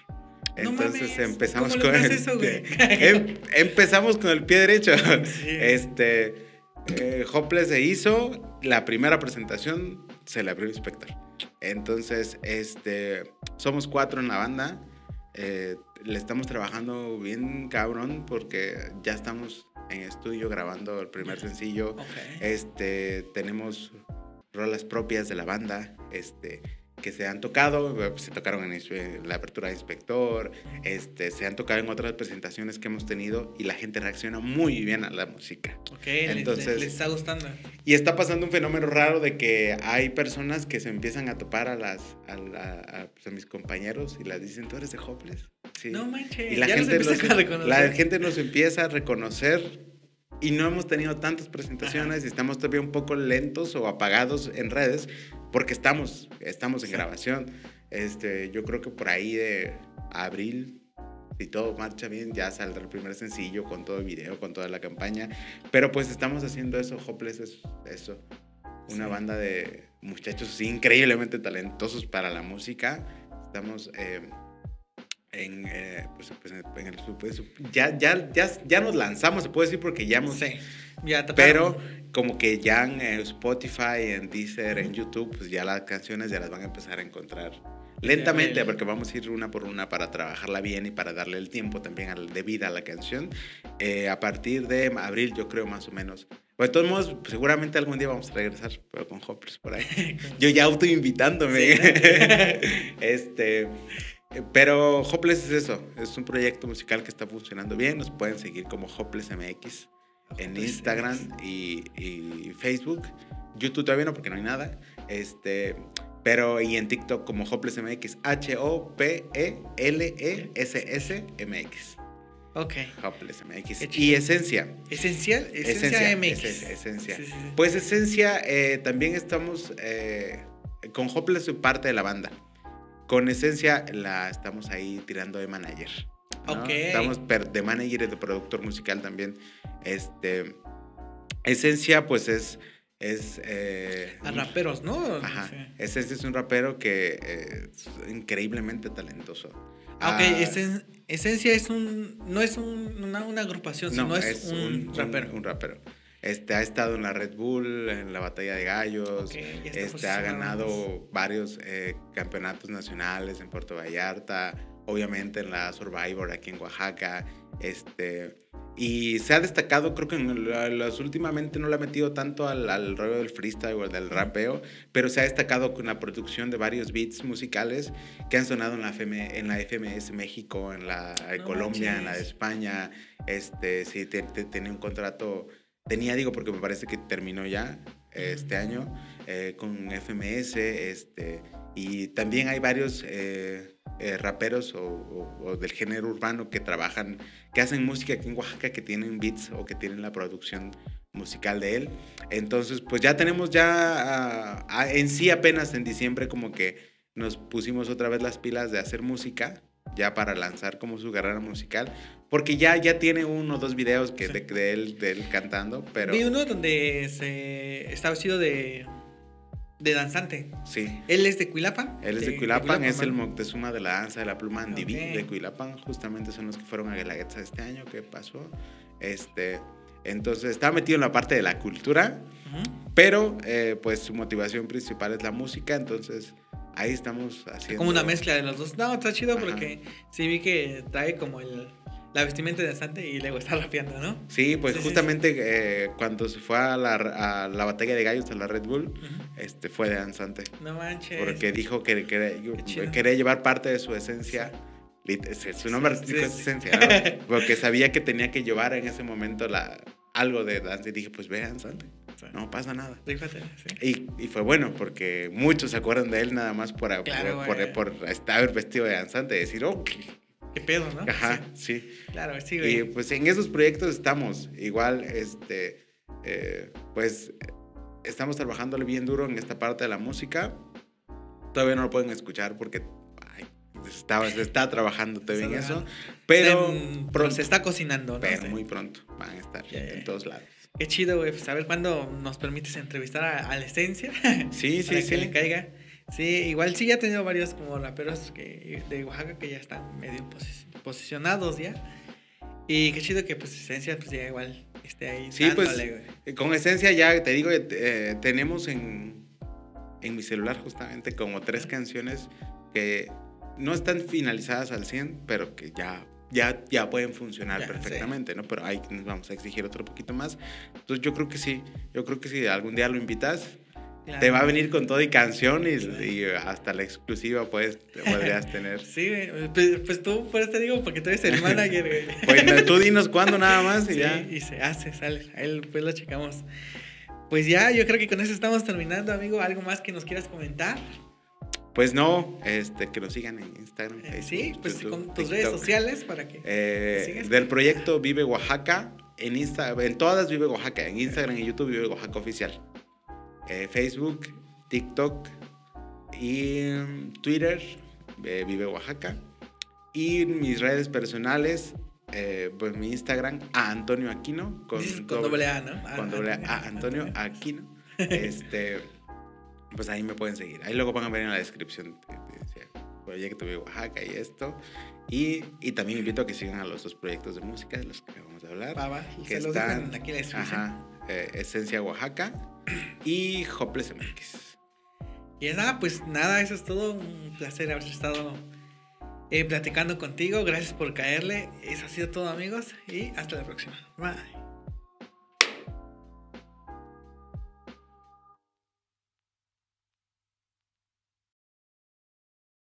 Entonces empezamos con el, em, empezamos con el pie derecho. Este eh, Hopeless se hizo, la primera presentación se le abrió Inspector. Entonces, este, somos cuatro en la banda. Eh, le estamos trabajando bien cabrón porque ya estamos en estudio grabando el primer sencillo. Este, tenemos rolas propias de la banda. Este, que se han tocado, pues, se tocaron en la apertura de Inspector, este, se han tocado en otras presentaciones que hemos tenido y la gente reacciona muy bien a la música. Ok, Entonces, les, está gustando. Y está pasando un fenómeno raro de que hay personas que se empiezan a topar a, las, a, pues, mis compañeros y las dicen, tú eres de Hopeless. Sí. No manches, y la, gente nos, la gente nos empieza a reconocer y no hemos tenido tantas presentaciones y estamos todavía un poco lentos o apagados en redes porque estamos, estamos en grabación. Este, yo creo que por ahí de abril, si todo marcha bien, ya saldrá el primer sencillo con todo el video, con toda la campaña. Pero pues estamos haciendo eso, Hopeless es eso. Una banda de muchachos increíblemente talentosos para la música. Estamos... Eh, en, eh, pues, pues, en el pues, ya, ya, ya, ya nos lanzamos, se puede decir, porque ya hemos... Sí, ya pero como que ya en Spotify, en Deezer, en YouTube, pues ya las canciones ya las van a empezar a encontrar lentamente, porque vamos a ir una por una para trabajarla bien y para darle el tiempo también de vida a la canción. Eh, a partir de abril, yo creo más o menos. Pues de todos modos, pues, seguramente algún día vamos a regresar, pero con Hoppers por ahí. <laughs> yo ya autoinvitándome. <laughs> este... Eh, pero Hopeless es eso, es un proyecto musical que está funcionando bien. Nos pueden seguir como Hopeless MX en Instagram y, Facebook. YouTube todavía no, porque no hay nada. Este, pero y en TikTok como Hopeless MX, H-O-P-E-L-E-S-S-M-X. Ok. Hopeless MX. Y Esencia. ¿Esencial? Esencia, MX. esencia. Pues Esencia, eh, también estamos eh, con Hopeless parte de la banda. Con Esencia la estamos ahí tirando de manager. Ok. Estamos de manager y de productor musical también. Este, Esencia, pues es... es eh, a raperos, ¿no? Ajá. Esencia es un rapero que es increíblemente talentoso. Ah, ok, ah, Esencia es un... No es una, agrupación, sino es, un, rapero. un rapero. Este, ha estado en la Red Bull, en la Batalla de Gallos, este, ha ganado varios eh, campeonatos nacionales en Puerto Vallarta, obviamente en la Survivor aquí en Oaxaca, este, y se ha destacado, creo que en los, últimamente no le ha metido tanto al, al rollo del freestyle o del rapeo, pero se ha destacado con la producción de varios beats musicales que han sonado en la, FM, en la FMS México, en la de Colombia, en la de España, este, sí, tiene un contrato tenía, digo, porque me parece que terminó ya este año eh, con FMS, este, y también hay varios eh, eh, raperos o, del género urbano que trabajan, que hacen música aquí en Oaxaca, que tienen beats o que tienen la producción musical de él. Entonces, pues ya tenemos ya en sí apenas en diciembre como que nos pusimos otra vez las pilas de hacer música ya para lanzar como su carrera musical. Porque ya, ya tiene uno o dos videos que de, él, de él cantando, pero... Vi uno donde se está vestido de, de danzante. Sí. ¿Él es de Cuilapan? Él es de, Cuilapan, es el Moctezuma de la danza de la pluma Andiví de Cuilapan. Justamente son los que fueron a Guelaguetza este año que pasó. Este, entonces está metido en la parte de la cultura, pero eh, pues su motivación principal es la música, entonces ahí estamos haciendo... Como una mezcla de los dos. No, está chido porque sí vi que trae como el, la vestimenta de danzante y luego está rapeando, ¿no? Sí, pues justamente eh, cuando se fue a la, a la, batalla de gallos a la Red Bull, este, fue de danzante. No manches. Porque dijo que, quería llevar parte de su esencia. Su nombre artístico es esencia, ¿no? <laughs> Porque sabía que tenía que llevar en ese momento la, algo de danza y dije, pues ve danzante. No pasa nada. y, y, fue bueno porque muchos se acuerdan de él nada más por, por, por, estar vestido de danzante y decir, oh, qué, pedo, ¿no? Ajá, sí. Claro, sí, güey. Y pues en esos proyectos estamos. Igual, este, eh, pues estamos trabajándole bien duro en esta parte de la música. Todavía no lo pueden escuchar porque estaba, se está trabajando todavía en eso, pero pronto, se está cocinando, ¿no? Pero muy pronto van a estar en todos lados. Qué chido, güey. Pues a ver cuándo nos permites entrevistar a, la esencia. Sí, <laughs> sí, sí. Que le caiga. Sí, igual sí ya he tenido varios como raperos que, de Oaxaca que ya están medio posicionados ya. Y qué chido que pues esencia pues ya igual esté ahí. Sí, pues con esencia ya te digo, eh, tenemos en, en mi celular justamente como tres canciones que no están finalizadas al 100, pero que ya ya, ya pueden funcionar perfectamente, ¿no? Pero ahí nos vamos a exigir otro poquito más. Entonces yo creo que sí, yo creo que si algún día lo invitas, te va a venir con todo y canción y, hasta la exclusiva pues podrías tener. <laughs> Sí, pues, pues, tú por eso te digo, porque tú eres el manager, Bueno, <laughs> tú dinos cuándo nada más y ya. Y se hace, sale, ahí pues lo checamos. Pues ya, yo creo que con eso estamos terminando, amigo. ¿Algo más que nos quieras comentar? Pues no, este, que nos sigan en Instagram. Eh, sí, pues con tus redes sociales para que. Eh, del proyecto Vive Oaxaca, en, Insta, en todas Vive Oaxaca, en Instagram y YouTube Vive Oaxaca Oficial. Eh, Facebook, TikTok y mm, Twitter, Vive Oaxaca. Y mis redes personales, pues mi Instagram, a Antonio Aquino. Con, <laughs> doble, A, ¿no? Con doble A, Antonio <laughs> Aquino. Este pues ahí me pueden seguir. Ahí luego van a ver en la descripción proyecto de Oaxaca y esto. Y, y, también invito a que sigan a los dos proyectos de música de los que vamos a hablar. Va, que están aquí en la ajá, eh, Esencia Oaxaca y Hopeless MX. Y nada, pues nada, eso es todo. Un placer haber estado eh, platicando contigo. Gracias por caerle. Eso ha sido todo, amigos. Y hasta la próxima. Bye.